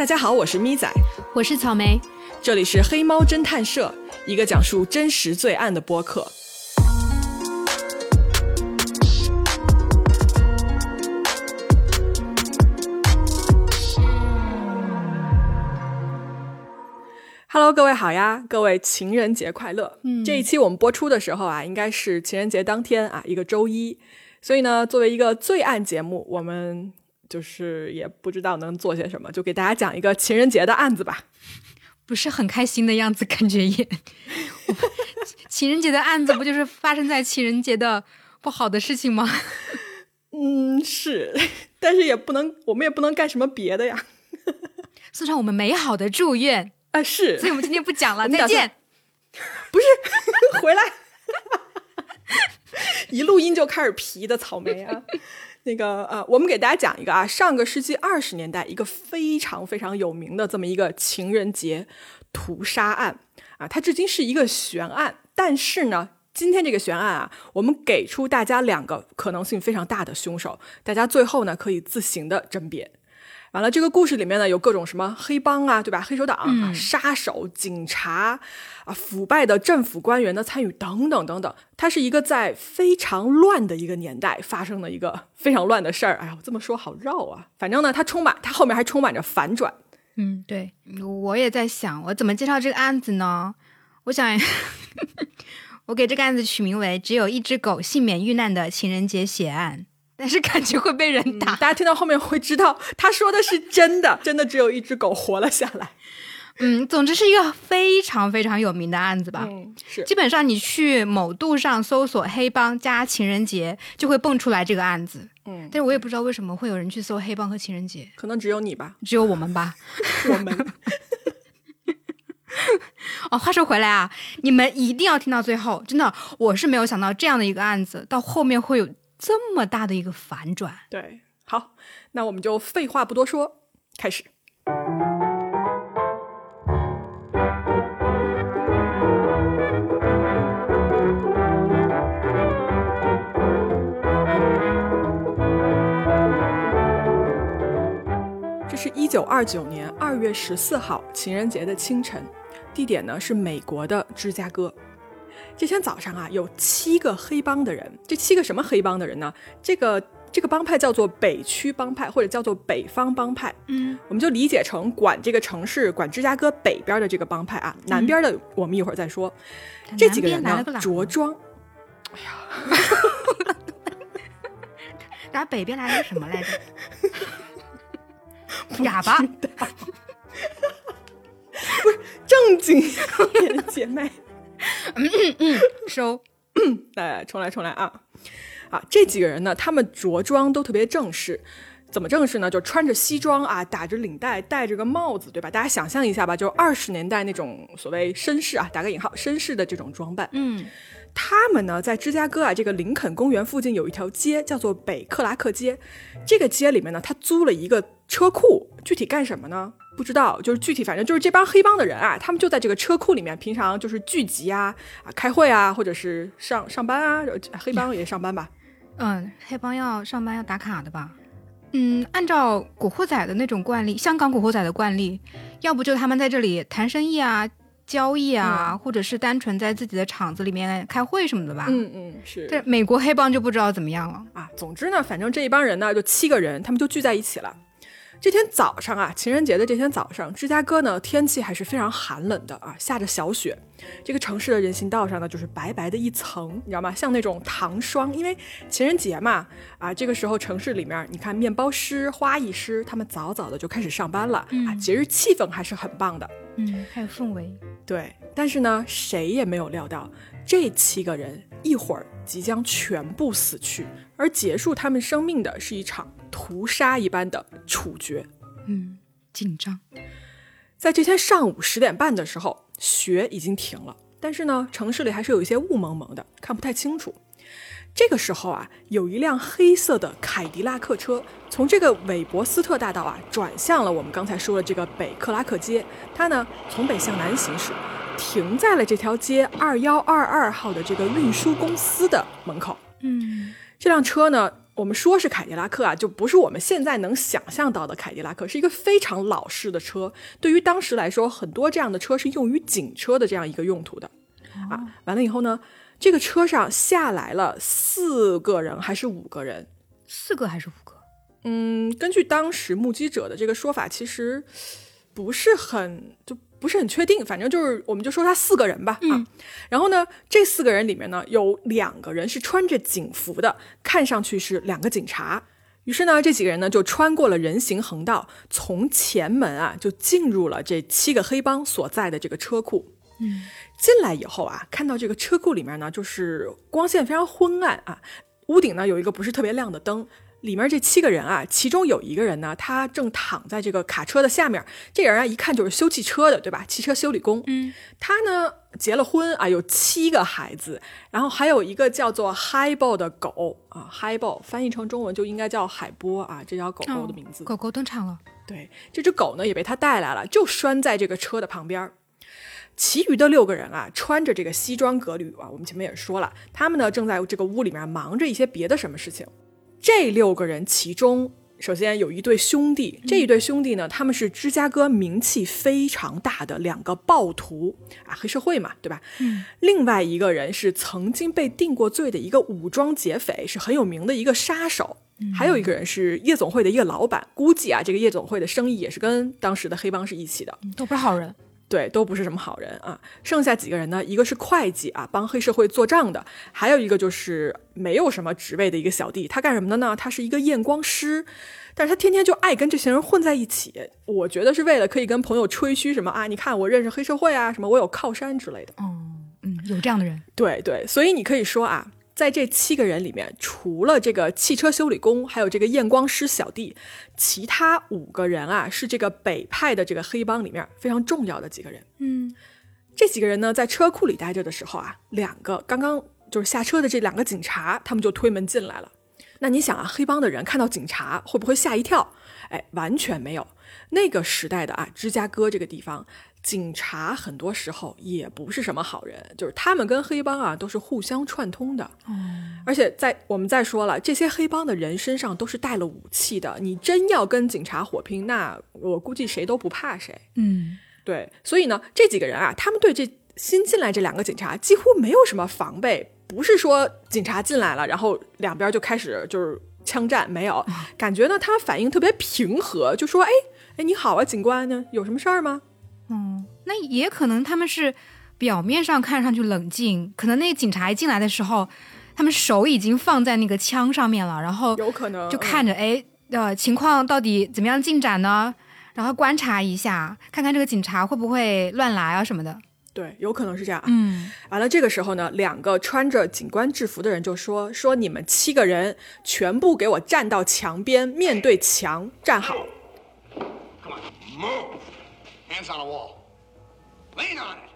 大家好，我是咪仔，我是草莓，这里是黑猫侦探社，一个讲述真实罪案的播客。Hello，各位好呀，各位情人节快乐！嗯，这一期我们播出的时候啊，应该是情人节当天啊，一个周一。所以呢，作为一个罪案节目，我们就是也不知道能做些什么，就给大家讲一个情人节的案子吧。不是很开心的样子，感觉也。情人节的案子不就是发生在情人节的不好的事情吗？嗯，是，但是也不能，我们也不能干什么别的呀。送上我们美好的祝愿。啊，是，所以我们今天不讲了，再见。不是，回来，一录音就开始皮的草莓啊。那个呃，我们给大家讲一个啊，上个世纪二十年代一个非常非常有名的这么一个情人节屠杀案啊，它至今是一个悬案。但是呢，今天这个悬案啊，我们给出大家两个可能性非常大的凶手，大家最后呢可以自行的甄别。完了，这个故事里面呢有各种什么黑帮啊，对吧？黑手党啊，杀手、警察啊，腐败的政府官员的参与等等等等。它是一个在非常乱的一个年代发生的一个非常乱的事儿。哎呀，我这么说好绕啊。反正呢，它充满，它后面还充满着反转。嗯，对，我也在想，我怎么介绍这个案子呢？我想，我给这个案子取名为《只有一只狗幸免遇难的情人节血案》。但是感觉会被人打，大家听到后面会知道他说的是真的，真的只有一只狗活了下来。嗯，总之是一个非常非常有名的案子吧。嗯，是。基本上你去某度上搜索“黑帮加情人节”，就会蹦出来这个案子。嗯，但是我也不知道为什么会有人去搜“黑帮”和“情人节”，可能只有你吧，只有我们吧，我们。哦，话说回来啊，你们一定要听到最后，真的，我是没有想到这样的一个案子到后面会有。这么大的一个反转，对，好，那我们就废话不多说，开始。这是一九二九年二月十四号情人节的清晨，地点呢是美国的芝加哥。这天早上啊，有七个黑帮的人。这七个什么黑帮的人呢？这个这个帮派叫做北区帮派，或者叫做北方帮派。嗯，我们就理解成管这个城市、管芝加哥北边的这个帮派啊。南边的我们一会儿再说。这几个人呢，着装。哎呀，打北边来的什么来着？哑巴。不是正经姐妹。嗯嗯嗯，收，来重来重来啊！啊，这几个人呢，他们着装都特别正式，怎么正式呢？就穿着西装啊，打着领带，戴着个帽子，对吧？大家想象一下吧，就二十年代那种所谓绅士啊，打个引号，绅士的这种装扮。嗯，他们呢，在芝加哥啊，这个林肯公园附近有一条街，叫做北克拉克街。这个街里面呢，他租了一个车库，具体干什么呢？不知道，就是具体，反正就是这帮黑帮的人啊，他们就在这个车库里面，平常就是聚集啊，啊，开会啊，或者是上上班啊。黑帮也上班吧？嗯，黑帮要上班要打卡的吧？嗯，按照古惑仔的那种惯例，香港古惑仔的惯例，要不就他们在这里谈生意啊、交易啊，或者是单纯在自己的厂子里面开会什么的吧？嗯嗯，是。这美国黑帮就不知道怎么样了啊。总之呢，反正这一帮人呢，就七个人，他们就聚在一起了。这天早上啊，情人节的这天早上，芝加哥呢天气还是非常寒冷的啊，下着小雪。这个城市的人行道上呢，就是白白的一层，你知道吗？像那种糖霜。因为情人节嘛，啊，这个时候城市里面，你看面包师、花艺师，他们早早的就开始上班了啊，节日气氛还是很棒的。嗯，还有氛围。对，但是呢，谁也没有料到，这七个人一会儿即将全部死去，而结束他们生命的是一场。屠杀一般的处决，嗯，紧张。在这天上午十点半的时候，雪已经停了，但是呢，城市里还是有一些雾蒙蒙的，看不太清楚。这个时候啊，有一辆黑色的凯迪拉克车从这个韦伯斯特大道啊转向了我们刚才说的这个北克拉克街。它呢从北向南行驶，停在了这条街二幺二二号的这个运输公司的门口。嗯，这辆车呢。我们说是凯迪拉克啊，就不是我们现在能想象到的凯迪拉克，是一个非常老式的车。对于当时来说，很多这样的车是用于警车的这样一个用途的。啊，完了以后呢，这个车上下来了四个人还是五个人？四个还是五个？嗯，根据当时目击者的这个说法，其实不是很就不是很确定，反正就是我们就说他四个人吧啊。然后呢，这四个人里面呢，有两个人是穿着警服的，看上去是两个警察。于是呢，这几个人呢就穿过了人行横道，从前门啊就进入了这七个黑帮所在的这个车库。嗯，进来以后啊，看到这个车库里面呢，就是光线非常昏暗啊，屋顶呢有一个不是特别亮的灯。里面这七个人啊，其中有一个人呢，他正躺在这个卡车的下面。这人啊，一看就是修汽车的，对吧？汽车修理工。嗯，他呢结了婚啊，有七个孩子，然后还有一个叫做 Highball 的狗啊，Highball 翻译成中文就应该叫海波啊，这条狗狗的名字。狗狗登场了。对，这只狗呢也被他带来了，就拴在这个车的旁边。其余的六个人啊，穿着这个西装革履啊，我们前面也说了，他们呢正在这个屋里面忙着一些别的什么事情。这六个人其中，首先有一对兄弟，这一对兄弟呢，他们是芝加哥名气非常大的两个暴徒啊，黑社会嘛，对吧？嗯。另外一个人是曾经被定过罪的一个武装劫匪，是很有名的一个杀手。还有一个人是夜总会的一个老板，估计啊，这个夜总会的生意也是跟当时的黑帮是一起的，都不是好人。对，都不是什么好人啊。剩下几个人呢？一个是会计啊，帮黑社会做账的；还有一个就是没有什么职位的一个小弟。他干什么的呢？他是一个验光师，但是他天天就爱跟这些人混在一起。我觉得是为了可以跟朋友吹嘘什么啊？你看我认识黑社会啊，什么我有靠山之类的。哦，嗯，有这样的人。对对，所以你可以说啊。在这七个人里面，除了这个汽车修理工，还有这个验光师小弟，其他五个人啊，是这个北派的这个黑帮里面非常重要的几个人。嗯，这几个人呢，在车库里待着的时候啊，两个刚刚就是下车的这两个警察，他们就推门进来了。那你想啊，黑帮的人看到警察会不会吓一跳？哎，完全没有。那个时代的啊，芝加哥这个地方。警察很多时候也不是什么好人，就是他们跟黑帮啊都是互相串通的。嗯，而且在我们再说了，这些黑帮的人身上都是带了武器的。你真要跟警察火拼，那我估计谁都不怕谁。嗯，对。所以呢，这几个人啊，他们对这新进来这两个警察几乎没有什么防备，不是说警察进来了，然后两边就开始就是枪战，没有。感觉呢，他们反应特别平和，就说：“哎哎，你好啊，警官呢？有什么事儿吗？”嗯，那也可能他们是表面上看上去冷静，可能那个警察一进来的时候，他们手已经放在那个枪上面了，然后有可能就看着，哎，呃，情况到底怎么样进展呢？然后观察一下，看看这个警察会不会乱来啊什么的。对，有可能是这样。嗯，完了，这个时候呢，两个穿着警官制服的人就说：“说你们七个人全部给我站到墙边，面对墙站好。” Hands on a wall. Lean on it.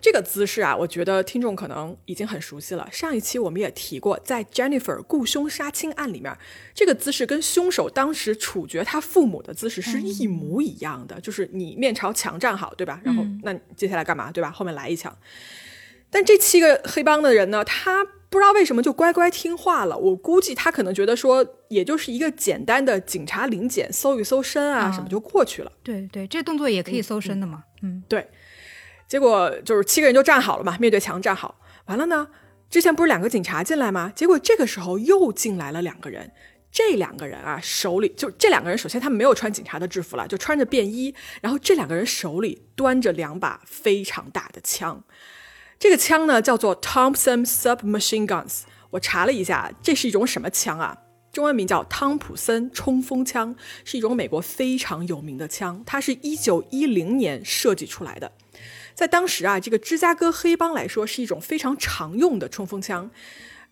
这个姿势啊，我觉得听众可能已经很熟悉了。上一期我们也提过，在 Jennifer 雇凶杀亲案里面，这个姿势跟凶手当时处决他父母的姿势是一模一样的，就是你面朝墙站好，对吧？然后那接下来干嘛，对吧？后面来一枪。但这七个黑帮的人呢，他。不知道为什么就乖乖听话了。我估计他可能觉得说，也就是一个简单的警察临检，搜一搜身啊，什么就过去了。对对，这动作也可以搜身的嘛。嗯，对。结果就是七个人就站好了嘛，面对墙站好。完了呢，之前不是两个警察进来吗？结果这个时候又进来了两个人。这两个人啊，手里就这两个人，首先他们没有穿警察的制服了，就穿着便衣。然后这两个人手里端着两把非常大的枪。这个枪呢叫做 Thompson Submachine Guns。我查了一下，这是一种什么枪啊？中文名叫汤普森冲锋枪，是一种美国非常有名的枪。它是一九一零年设计出来的，在当时啊，这个芝加哥黑帮来说是一种非常常用的冲锋枪。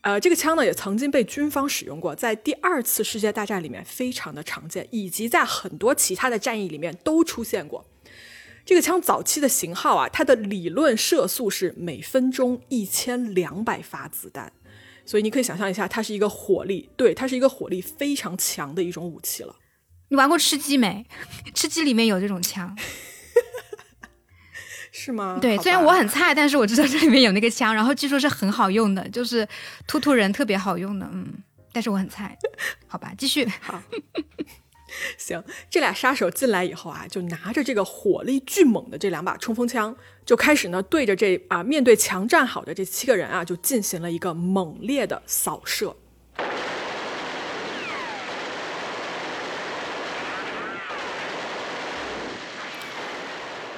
呃，这个枪呢也曾经被军方使用过，在第二次世界大战里面非常的常见，以及在很多其他的战役里面都出现过。这个枪早期的型号啊，它的理论射速是每分钟一千两百发子弹，所以你可以想象一下，它是一个火力，对，它是一个火力非常强的一种武器了。你玩过吃鸡没？吃鸡里面有这种枪，是吗？对，虽然我很菜，但是我知道这里面有那个枪，然后据说是很好用的，就是突突人特别好用的，嗯。但是我很菜。好吧，继续。好，行，这俩杀手进来以后啊，就拿着这个火力巨猛的这两把冲锋枪，就开始呢对着这啊面对强站好的这七个人啊，就进行了一个猛烈的扫射。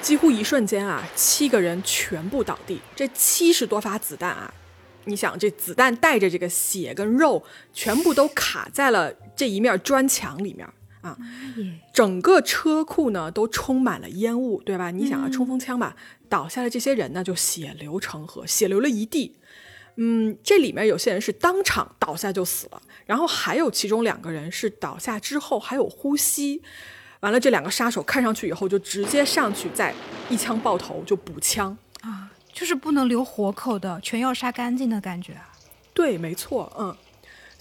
几乎一瞬间啊，七个人全部倒地。这七十多发子弹啊，你想，这子弹带着这个血跟肉，全部都卡在了这一面砖墙里面啊！整个车库呢都充满了烟雾，对吧？你想啊，冲锋枪吧，倒下的这些人呢就血流成河，血流了一地。嗯，这里面有些人是当场倒下就死了，然后还有其中两个人是倒下之后还有呼吸。完了，这两个杀手看上去以后就直接上去，再一枪爆头就补枪啊，就是不能留活口的，全要杀干净的感觉啊。对，没错，嗯。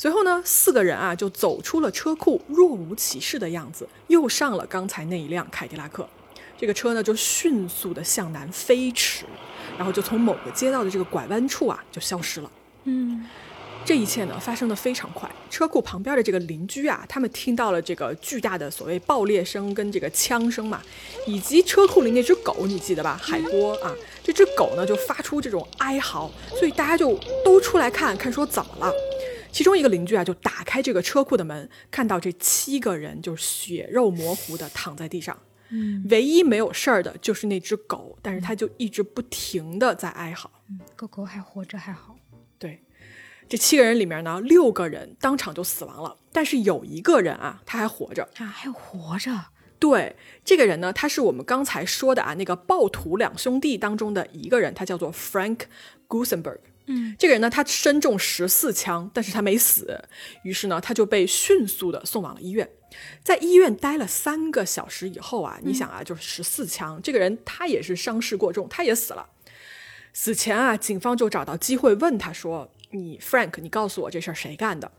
随后呢，四个人啊就走出了车库，若无其事的样子，又上了刚才那一辆凯迪拉克。这个车呢就迅速的向南飞驰，然后就从某个街道的这个拐弯处啊就消失了。嗯。这一切呢发生的非常快，车库旁边的这个邻居啊，他们听到了这个巨大的所谓爆裂声跟这个枪声嘛，以及车库里那只狗，你记得吧？海波啊，这只狗呢就发出这种哀嚎，所以大家就都出来看看，说怎么了？其中一个邻居啊就打开这个车库的门，看到这七个人就血肉模糊的躺在地上，嗯，唯一没有事儿的就是那只狗，但是它就一直不停的在哀嚎，嗯，狗狗还活着还好，对。这七个人里面呢，六个人当场就死亡了，但是有一个人啊，他还活着啊，还活着。对，这个人呢，他是我们刚才说的啊，那个暴徒两兄弟当中的一个人，他叫做 Frank Gusenberg。嗯，这个人呢，他身中十四枪，但是他没死，于是呢，他就被迅速的送往了医院。在医院待了三个小时以后啊，你想啊，就是十四枪，这个人他也是伤势过重，他也死了。死前啊，警方就找到机会问他说。你 Frank，你告诉我这事儿谁干的？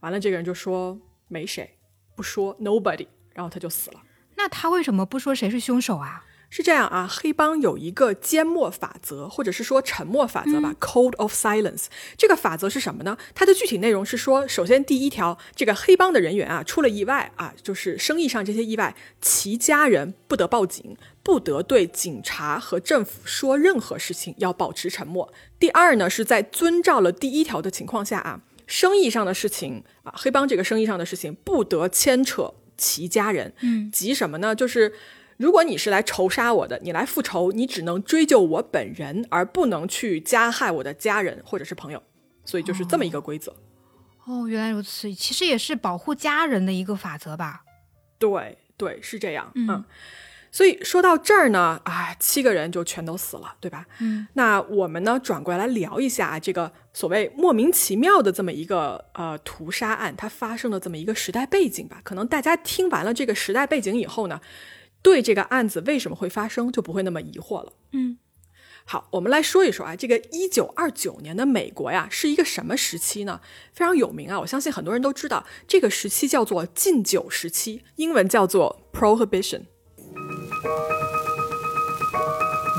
完了，这个人就说没谁，不说 nobody，然后他就死了。那他为什么不说谁是凶手啊？是这样啊，黑帮有一个缄默法则，或者是说沉默法则吧，Code of Silence。这个法则是什么呢？它的具体内容是说，首先第一条，这个黑帮的人员啊，出了意外啊，就是生意上这些意外，其家人不得报警，不得对警察和政府说任何事情，要保持沉默。第二呢，是在遵照了第一条的情况下啊，生意上的事情啊，黑帮这个生意上的事情不得牵扯其家人。嗯，急什么呢？就是。如果你是来仇杀我的，你来复仇，你只能追究我本人，而不能去加害我的家人或者是朋友，所以就是这么一个规则。哦，原来如此，其实也是保护家人的一个法则吧？对对，是这样。嗯，所以说到这儿呢，啊，七个人就全都死了，对吧？嗯，那我们呢，转过来聊一下这个所谓莫名其妙的这么一个呃屠杀案，它发生的这么一个时代背景吧。可能大家听完了这个时代背景以后呢。对这个案子为什么会发生，就不会那么疑惑了。嗯，好，我们来说一说啊，这个一九二九年的美国呀，是一个什么时期呢？非常有名啊，我相信很多人都知道，这个时期叫做禁酒时期，英文叫做 Prohibition。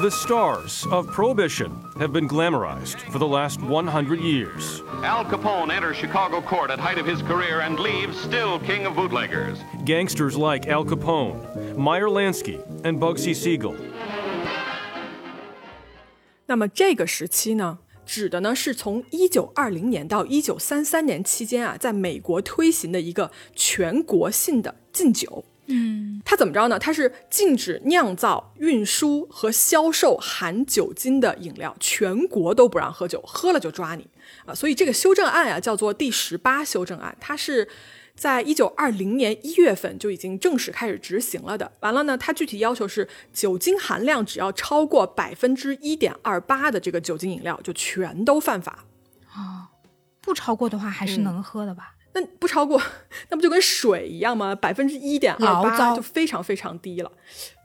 The stars of Prohibition have been glamorized for the last 100 years. Al Capone enters Chicago court at height of his career and leaves still king of bootleggers. Gangsters like Al Capone, Meyer Lansky, and Bugsy Siegel. 那么这个时期呢，指的呢是从一九二零年到一九三三年期间啊，在美国推行的一个全国性的禁酒。 嗯，它怎么着呢？它是禁止酿造、运输和销售含酒精的饮料，全国都不让喝酒，喝了就抓你啊！所以这个修正案啊，叫做第十八修正案，它是在一九二零年一月份就已经正式开始执行了的。完了呢，它具体要求是酒精含量只要超过百分之一点二八的这个酒精饮料，就全都犯法啊！不超过的话，还是能喝的吧？那不超过，那不就跟水一样吗？百分之一点二八就非常非常低了。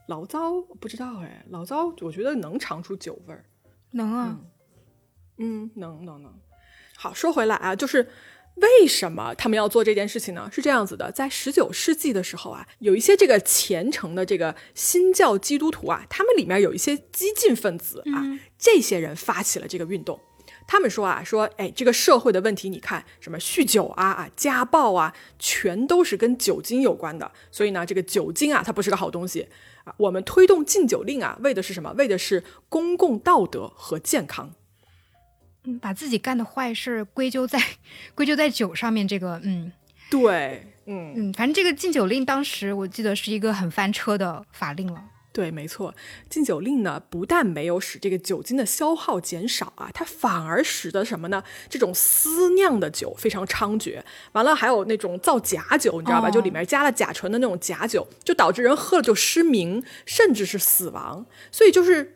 醪糟不知道哎，醪糟我觉得能尝出酒味儿，能啊，嗯，能能能。好，说回来啊，就是为什么他们要做这件事情呢？是这样子的，在十九世纪的时候啊，有一些这个虔诚的这个新教基督徒啊，他们里面有一些激进分子啊，这些人发起了这个运动。他们说啊，说哎，这个社会的问题，你看什么酗酒啊啊、家暴啊，全都是跟酒精有关的。所以呢，这个酒精啊，它不是个好东西啊。我们推动禁酒令啊，为的是什么？为的是公共道德和健康。嗯，把自己干的坏事归咎在 归咎在酒上面，这个嗯对，嗯嗯，反正这个禁酒令当时我记得是一个很翻车的法令了。对，没错，禁酒令呢，不但没有使这个酒精的消耗减少啊，它反而使得什么呢？这种私酿的酒非常猖獗。完了，还有那种造假酒，你知道吧？哦就里面加了甲醇的那种假酒，就导致人喝了就失明，甚至是死亡。所以就是。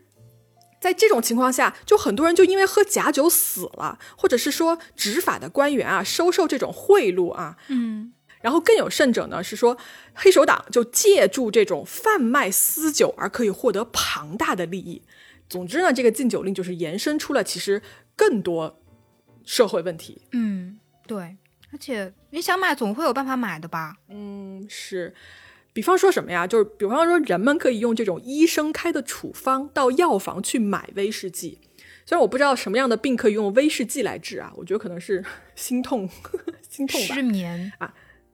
在这种情况下，就很多人就因为喝假酒死了，或者是说执法的官员啊收受这种贿赂啊，嗯，然后更有甚者呢，是说黑手党就借助这种贩卖私酒而可以获得庞大的利益。总之呢，这个禁酒令就是延伸出了其实更多社会问题。嗯，对，而且你想买总会有办法买的吧？嗯，是，比方说什么呀？就是比方说人们可以用这种医生开的处方到药房去买威士忌。虽然我不知道什么样的病可以用威士忌来治啊，我觉得可能是心痛，心痛吧失。眠，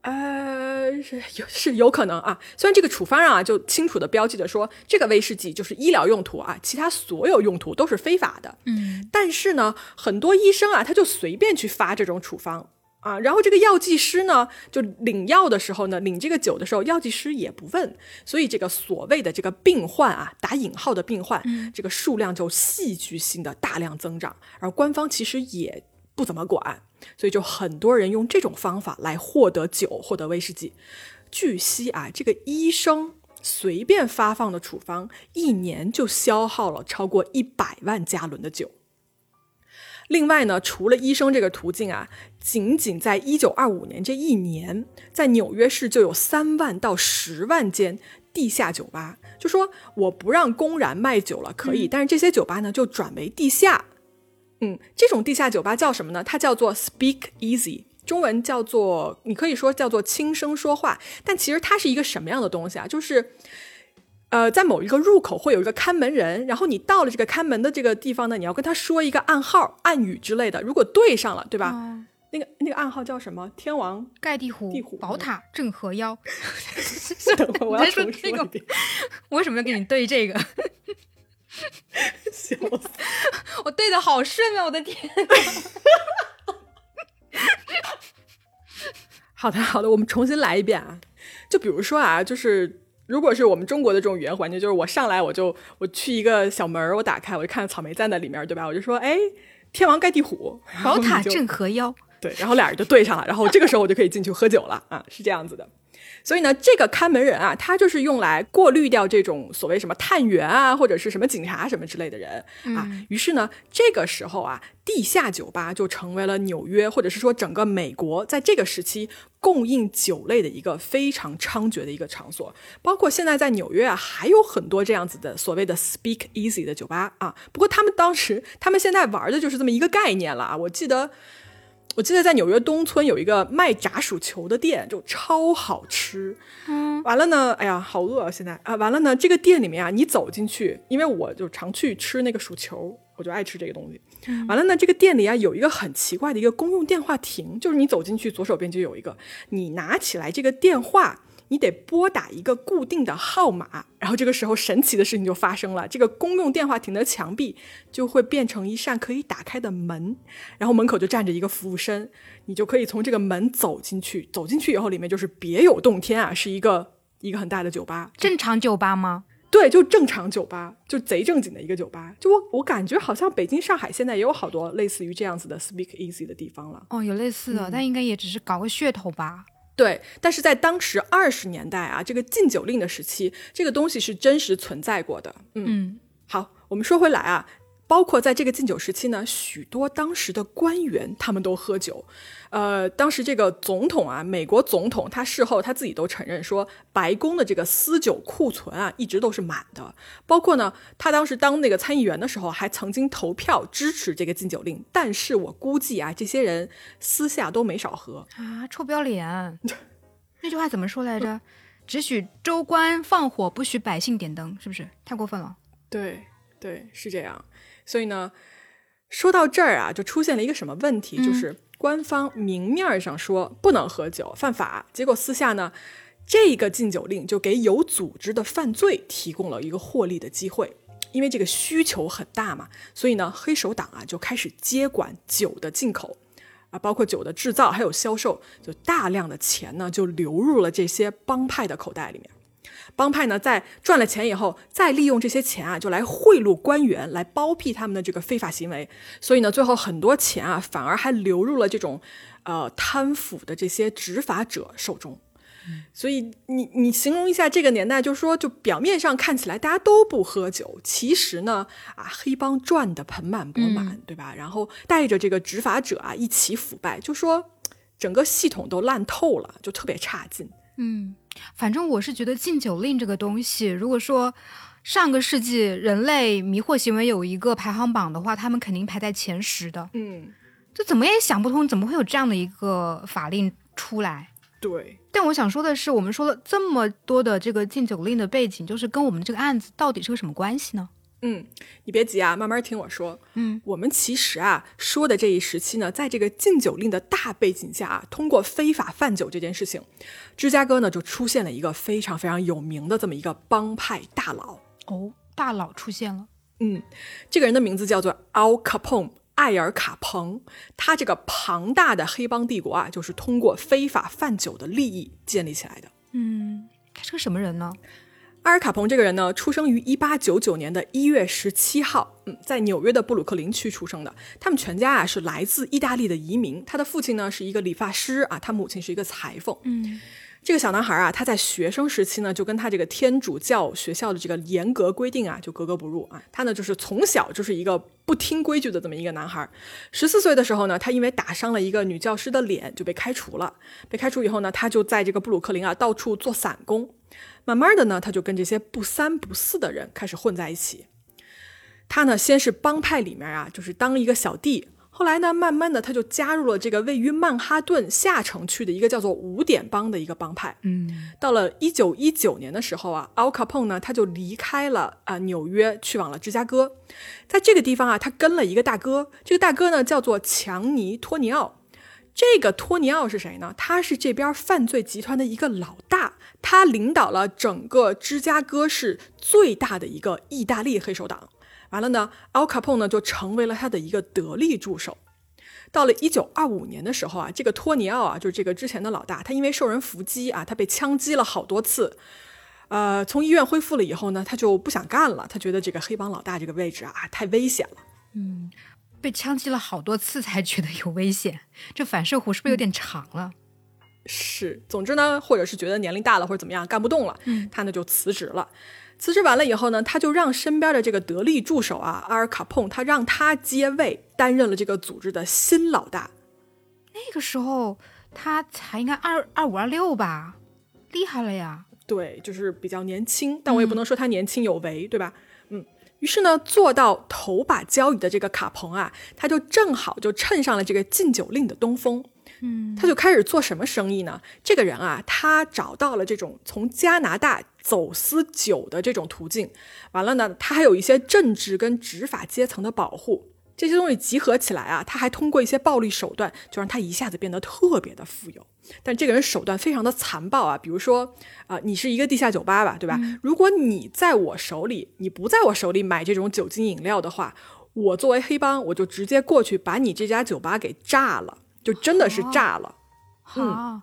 呃，是 有是有可能啊。虽然这个处方上啊就清楚的标记着说，这个威士忌就是医疗用途啊，其他所有用途都是非法的。嗯，但是呢，很多医生啊，他就随便去发这种处方啊，然后这个药剂师呢，就领药的时候呢，领这个酒的时候，药剂师也不问，所以这个所谓的这个病患啊，打引号的病患，这个数量就戏剧性的大量增长，而官方其实也不怎么管，所以就很多人用这种方法来获得酒，获得威士忌。据悉啊，这个医生随便发放的处方，一年就消耗了超过一百万加仑的酒。另外呢，除了医生这个途径啊，仅仅在一九二五年这一年，在纽约市就有三万到十万间地下酒吧。就说我不让公然卖酒了，可以，但是这些酒吧呢就转为地下。嗯，这种地下酒吧叫什么呢？它叫做 Speak Easy，中文叫做你可以说叫做轻声说话，但其实它是一个什么样的东西啊？就是。呃，在某一个入口会有一个看门人，然后你到了这个看门的这个地方呢，你要跟他说一个暗号、暗语之类的。如果对上了，对吧？哦那个那个暗号叫什么？天王？盖地虎、地虎宝塔、镇河妖。等会我要说重说那个 为什么要给你对这个？笑死！我对的好顺啊！我的天，好的，好的，我们重新来一遍啊。就比如说啊，就是如果是我们中国的这种语言环境，就是我上来我就我去一个小门儿，我打开我就看到草莓在那里面，对吧？我就说，哎，天王盖地虎，宝塔镇河妖。对，然后俩人就对上了，然后这个时候我就可以进去喝酒了啊，是这样子的。所以呢，这个看门人啊，他就是用来过滤掉这种所谓什么探员啊，或者是什么警察什么之类的人啊。于是呢，这个时候啊，地下酒吧就成为了纽约或者是说整个美国在这个时期供应酒类的一个非常猖獗的一个场所。包括现在在纽约啊，还有很多这样子的所谓的 Speak Easy 的酒吧啊。不过他们当时，他们现在玩的就是这么一个概念了啊。我记得。我记得在纽约东村有一个卖炸薯球的店，就超好吃。嗯，完了呢，哎呀，好饿啊！现在啊，完了呢，这个店里面啊，你走进去，因为我就常去吃那个薯球，我就爱吃这个东西。完了呢，这个店里啊有一个很奇怪的一个公用电话亭，就是你走进去，左手边就有一个，你拿起来这个电话。你得拨打一个固定的号码，然后这个时候神奇的事情就发生了，这个公用电话亭的墙壁就会变成一扇可以打开的门，然后门口就站着一个服务生，你就可以从这个门走进去。走进去以后，里面就是别有洞天啊，是一个一个很大的酒吧，正常酒吧吗？对，就正常酒吧，就贼正经的一个酒吧。就我我感觉好像北京、上海现在也有好多类似于这样子的 Speak Easy 的地方了。哦，有类似的，但应该也只是搞个噱头吧。对，但是在当时二十年代啊，这个禁酒令的时期，这个东西是真实存在过的。嗯，嗯，好，我们说回来啊，包括在这个禁酒时期呢，许多当时的官员他们都喝酒。呃，当时这个总统啊，美国总统他事后他自己都承认说，白宫的这个私酒库存啊，一直都是满的。包括呢，他当时当那个参议员的时候，还曾经投票支持这个禁酒令。但是我估计啊，这些人私下都没少喝。啊，臭不要脸！那句话怎么说来着？只许州官放火，不许百姓点灯，是不是太过分了？对对，是这样。所以呢，说到这儿啊，就出现了一个什么问题，就是官方明面上说不能喝酒，犯法，结果私下呢，这个禁酒令就给有组织的犯罪提供了一个获利的机会。因为这个需求很大嘛，所以呢，黑手党啊就开始接管酒的进口，啊，包括酒的制造还有销售，就大量的钱呢就流入了这些帮派的口袋里面。帮派呢在赚了钱以后，再利用这些钱啊，就来贿赂官员，来包庇他们的这个非法行为。所以呢，最后很多钱啊，反而还流入了这种呃贪腐的这些执法者手中。所以你你形容一下这个年代，就是说，就表面上看起来大家都不喝酒，其实呢，啊，黑帮赚的盆满钵满，对吧？然后带着这个执法者啊一起腐败，就说整个系统都烂透了，就特别差劲。嗯，反正我是觉得禁酒令这个东西，如果说上个世纪人类迷惑行为有一个排行榜的话，他们肯定排在前十的。嗯，就怎么也想不通，怎么会有这样的一个法令出来？对。但我想说的是，我们说了这么多的这个禁酒令的背景，就是跟我们这个案子到底是个什么关系呢？嗯，你别急啊，慢慢听我说。嗯，我们其实啊说的这一时期呢，在这个禁酒令的大背景下啊，通过非法贩酒这件事情，芝加哥呢就出现了一个非常非常有名的这么一个帮派大佬。哦，大佬出现了。嗯，这个人的名字叫做 Al Capone。艾尔卡彭，他这个庞大的黑帮帝国啊，就是通过非法贩酒的利益建立起来的。嗯，他是个什么人呢？阿尔卡彭这个人呢，出生于一八九九年的一月十七号，嗯，在纽约的布鲁克林区出生的。他们全家啊是来自意大利的移民。他的父亲呢是一个理发师啊，他母亲是一个裁缝。嗯。这个小男孩啊，他在学生时期呢，就跟他这个天主教学校的这个严格规定啊，就格格不入啊。他呢，就是从小就是一个不听规矩的这么一个男孩。十四岁的时候呢，他因为打伤了一个女教师的脸，就被开除了。被开除以后呢，他就在这个布鲁克林啊，到处做散工。慢慢的呢，他就跟这些不三不四的人开始混在一起。他呢，先是帮派里面啊，就是当一个小弟。后来呢，慢慢的他就加入了这个位于曼哈顿下城区的一个叫做五点帮的一个帮派。嗯，到了一九一九年的时候啊，Al Capone 呢他就离开了啊纽约，去往了芝加哥。在这个地方啊，他跟了一个大哥，这个大哥呢叫做强尼托尼奥。这个托尼奥是谁呢？他是这边犯罪集团的一个老大，他领导了整个芝加哥市最大的一个意大利黑手党。完了呢，Al Capone 呢就成为了他的一个得力助手。到了一九二五年的时候啊，这个托尼奥啊，就是这个之前的老大，他因为受人伏击啊，他被枪击了好多次。呃，从医院恢复了以后呢，他就不想干了，他觉得这个黑帮老大这个位置啊太危险了。嗯，被枪击了好多次才觉得有危险，这反射弧是不是有点长了？是，总之呢，或者是觉得年龄大了或者怎么样干不动了，嗯，他呢就辞职了。辞职完了以后呢，他就让身边的这个得力助手啊，阿尔卡碰，他让他接位，担任了这个组织的新老大。那个时候他才应该二二五二六吧，厉害了呀！对，就是比较年轻，但我也不能说他年轻有为，对吧？嗯。于是呢，做到头把交椅的这个卡彭啊，他就正好就趁上了这个禁酒令的东风。嗯，他就开始做什么生意呢？这个人啊，他找到了这种从加拿大走私酒的这种途径，完了呢，他还有一些政治跟执法阶层的保护，这些东西集合起来啊，他还通过一些暴力手段，就让他一下子变得特别的富有。但这个人手段非常的残暴啊，比如说啊，你是一个地下酒吧吧，对吧？如果你在我手里，你不在我手里买这种酒精饮料的话，我作为黑帮，我就直接过去把你这家酒吧给炸了。就真的是炸了，嗯，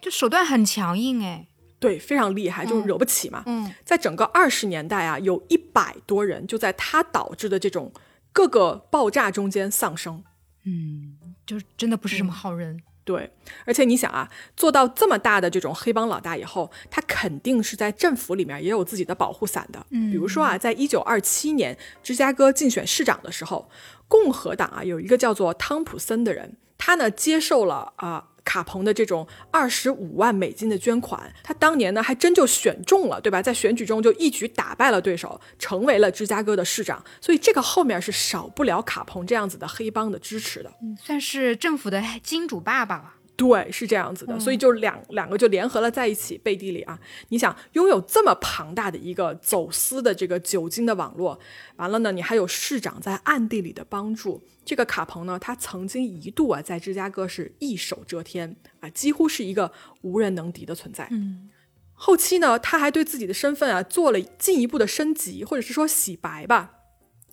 就手段很强硬哎，对，非常厉害，就惹不起嘛。嗯，在整个二十年代啊，有一百多人就在他导致的这种各个爆炸中间丧生。嗯，就真的不是什么好人。对，而且你想啊，做到这么大的这种黑帮老大以后，他肯定是在政府里面也有自己的保护伞的。嗯，比如说啊，在一九二七年芝加哥竞选市长的时候，共和党啊有一个叫做汤普森的人。他呢接受了啊卡彭的这种二十五万美金的捐款，他当年呢还真就选中了，对吧？在选举中就一举打败了对手，成为了芝加哥的市长。所以这个后面是少不了卡彭这样子的黑帮的支持的，嗯算是政府的金主爸爸了。对，是这样子的，所以就两两个就联合了在一起，背地里啊，你想拥有这么庞大的一个走私的这个酒精的网络，完了呢，你还有市长在暗地里的帮助，这个卡彭呢，他曾经一度啊在芝加哥是一手遮天啊，几乎是一个无人能敌的存在。嗯，后期呢，他还对自己的身份啊做了进一步的升级，或者是说洗白吧。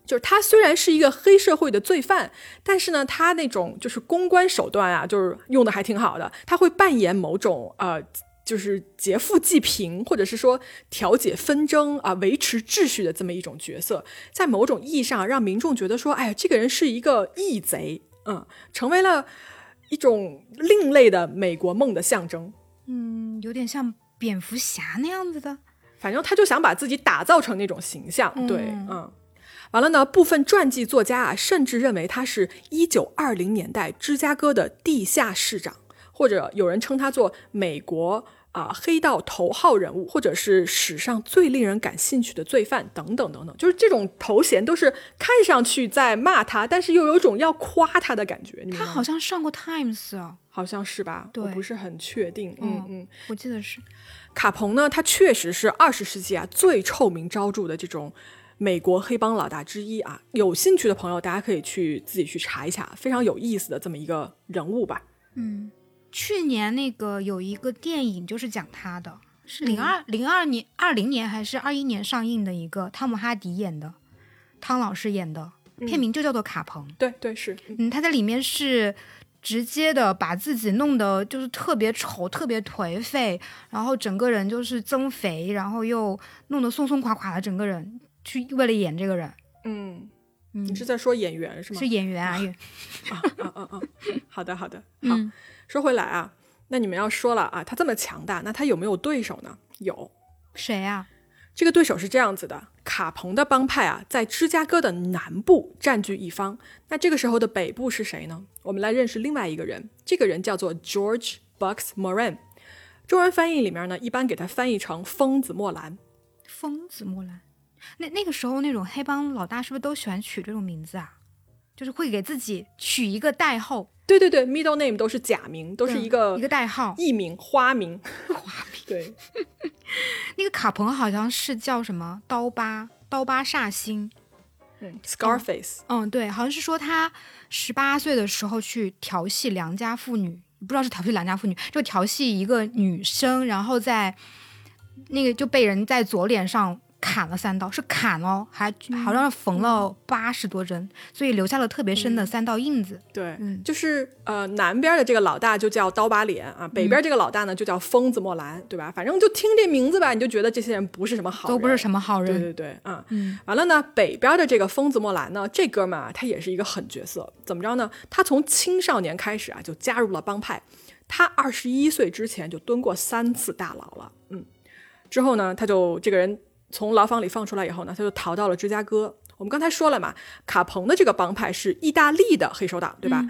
就是他虽然是一个黑社会的罪犯，但是呢，他那种就是公关手段啊，就是用的还挺好的。他会扮演某种呃，就是劫富济贫，或者是说调解纷争啊、维持秩序的这么一种角色，在某种意义上让民众觉得说，哎呀，这个人是一个义贼，嗯，成为了一种另类的美国梦的象征。嗯，有点像蝙蝠侠那样子的。反正他就想把自己打造成那种形象，对，嗯。完了呢，部分传记作家啊，甚至认为他是一九二零年代芝加哥的地下市长，或者有人称他做美国啊黑道头号人物，或者是史上最令人感兴趣的罪犯等等等等。就是这种头衔都是看上去在骂他，但是又有一种要夸他的感觉。他好像上过 Times 啊，好像是吧？对，我不是很确定。嗯嗯，我记得是卡彭呢，他确实是二十世纪啊最臭名昭著的这种。美国黑帮老大之一啊，有兴趣的朋友大家可以去自己去查一下，非常有意思的这么一个人物吧。嗯，去年那个有一个电影就是讲他的，是零二零二年二零年还是二一年上映的一个汤姆哈迪演的，汤老师演的，片名就叫做《卡彭》。对对是，嗯，他在里面是直接的把自己弄得就是特别丑、特别颓废，然后整个人就是增肥，然后又弄得松松垮垮的，整个人。去为了演这个人，嗯，你是在说演员是吗？是演员啊，啊啊啊啊！好的好的，好。说回来啊，那你们要说了啊，他这么强大，那他有没有对手呢？有，谁啊？这个对手是这样子的：卡彭的帮派啊，在芝加哥的南部占据一方。那这个时候的北部是谁呢？我们来认识另外一个人，这个人叫做 George Bucks Moran，中文翻译里面呢，一般给他翻译成疯子莫兰。疯子莫兰。那那个时候，那种黑帮老大是不是都喜欢取这种名字啊？就是会给自己取一个代号。对对对，middle name 都是假名，都是一个一个代号、艺名、花名、花名。对，那个卡彭好像是叫什么刀疤刀疤煞星，嗯，Scarface。嗯，对，好像是说他十八岁的时候去调戏良家妇女，不知道是调戏良家妇女，就调戏一个女生，然后在那个就被人在左脸上。砍了三刀，是砍哦，还好像是缝了八十多针，所以留下了特别深的三道印子。对，就是呃，南边的这个老大就叫刀疤脸啊，北边这个老大呢就叫疯子莫兰，对吧？反正就听这名字吧，你就觉得这些人不是什么好，都不是什么好人。对对对，啊，嗯，完了呢，北边的这个疯子莫兰呢，这哥们儿啊，他也是一个狠角色。怎么着呢？他从青少年开始啊，就加入了帮派。他二十一岁之前就蹲过三次大牢了，嗯，之后呢，他就这个人。从牢房里放出来以后呢，他就逃到了芝加哥。我们刚才说了嘛，卡彭的这个帮派是意大利的黑手党，对吧？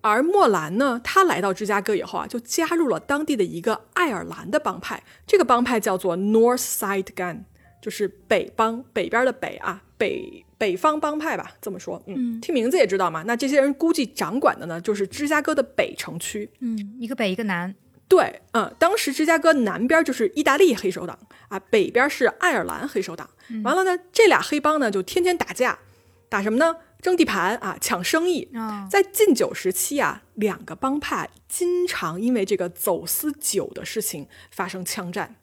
而莫兰呢，他来到芝加哥以后啊，就加入了当地的一个爱尔兰的帮派。这个帮派叫做 North Side Gang，就是北帮北边的北啊，北北方帮派吧，这么说。嗯，听名字也知道嘛。那这些人估计掌管的呢，就是芝加哥的北城区。嗯，一个北一个南。对，嗯，当时芝加哥南边就是意大利黑手党啊，北边是爱尔兰黑手党。完了呢，这俩黑帮呢就天天打架，打什么呢？争地盘啊，抢生意。在禁酒时期啊，两个帮派经常因为这个走私酒的事情发生枪战。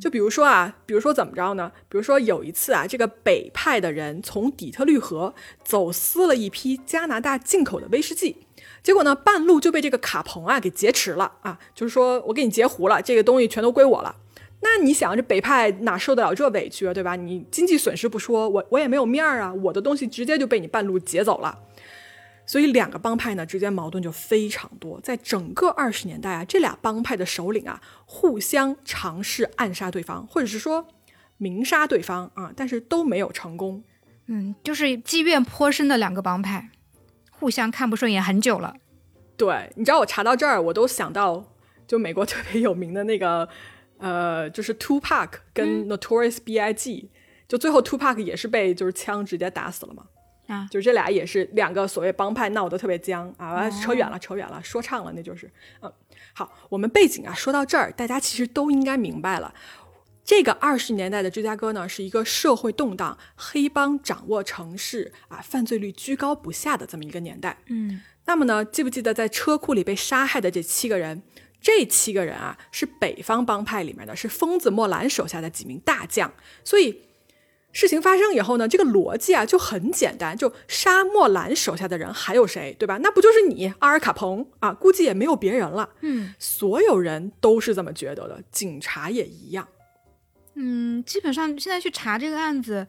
就比如说啊，比如说怎么着呢？比如说有一次啊，这个北派的人从底特律河走私了一批加拿大进口的威士忌。结果呢，半路就被这个卡彭啊给劫持了啊！就是说我给你截胡了，这个东西全都归我了。那你想，这北派哪受得了这委屈啊，对吧？你经济损失不说，我我也没有面儿啊！我的东西直接就被你半路劫走了。所以两个帮派呢之间矛盾就非常多。在整个二十年代啊，这俩帮派的首领啊互相尝试暗杀对方，或者是说明杀对方啊，但是都没有成功。嗯，就是积怨颇深的两个帮派。互相看不顺眼很久了，对，你知道我查到这儿，我都想到就美国特别有名的那个，呃，就是 Two Pac 跟 Notorious B.I.G.，就最后 Two Pac 也是被就是枪直接打死了嘛。啊就这俩也是两个所谓帮派闹得特别僵啊，扯远了，扯远了，说唱了，那就是，嗯，好，我们背景啊说到这儿，大家其实都应该明白了。这个二十年代的芝加哥呢，是一个社会动荡、黑帮掌握城市啊，犯罪率居高不下的这么一个年代。嗯，那么呢，记不记得在车库里被杀害的这七个人？这七个人啊，是北方帮派里面的，是疯子莫兰手下的几名大将。所以事情发生以后呢，这个逻辑啊就很简单，就杀莫兰手下的人还有谁，对吧？那不就是你阿尔卡彭啊？估计也没有别人了。嗯所有人都是这么觉得的，警察也一样。嗯，基本上现在去查这个案子，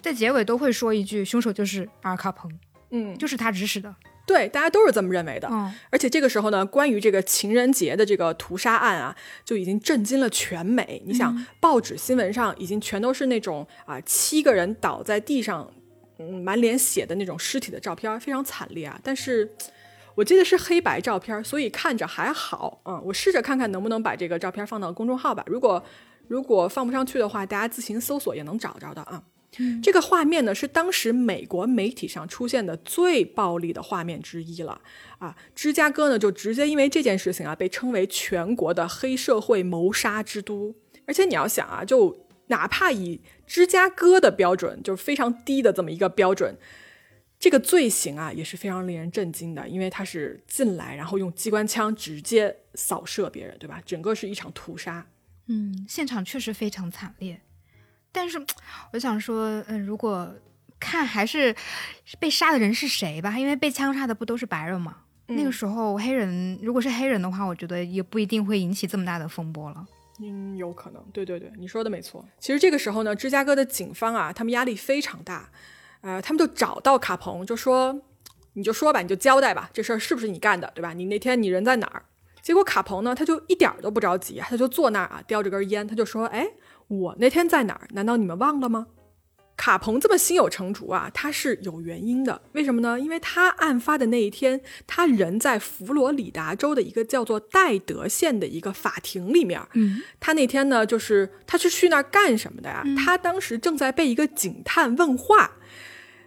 在结尾都会说一句，凶手就是阿尔卡彭，嗯，就是他指使的。对，大家都是这么认为的。嗯而且这个时候呢，关于这个情人节的这个屠杀案啊，就已经震惊了全美。你想，报纸新闻上已经全都是那种啊，七个人倒在地上，嗯，满脸血的那种尸体的照片，非常惨烈啊。但是我记得是黑白照片，所以看着还好。嗯，我试着看看能不能把这个照片放到公众号吧。如果如果放不上去的话，大家自行搜索也能找着的啊。这个画面呢，是当时美国媒体上出现的最暴力的画面之一了啊！芝加哥呢，就直接因为这件事情啊，被称为全国的黑社会谋杀之都。而且你要想啊，就哪怕以芝加哥的标准，就是非常低的这么一个标准，这个罪行啊，也是非常令人震惊的，因为他是进来，然后用机关枪直接扫射别人，对吧？整个是一场屠杀。嗯，现场确实非常惨烈。但是我想说，嗯，如果看还是被杀的人是谁吧，因为被枪杀的不都是白人吗？那个时候黑人如果是黑人的话，我觉得也不一定会引起这么大的风波了。嗯，有可能，对对对，你说的没错。其实这个时候呢，芝加哥的警方啊，他们压力非常大，呃，他们就找到卡彭，就说，你就说吧，你就交代吧，这事儿是不是你干的，对吧？你那天你人在哪儿？结果卡彭呢，他就一点儿都不着急，他就坐那儿啊，叼着根烟，他就说，哎，我那天在哪儿？难道你们忘了吗？卡彭这么心有成竹啊，他是有原因的。为什么呢？因为他案发的那一天，他人在佛罗里达州的一个叫做戴德县的一个法庭里面。嗯，他那天呢，就是他是去那儿干什么的呀？他当时正在被一个警探问话。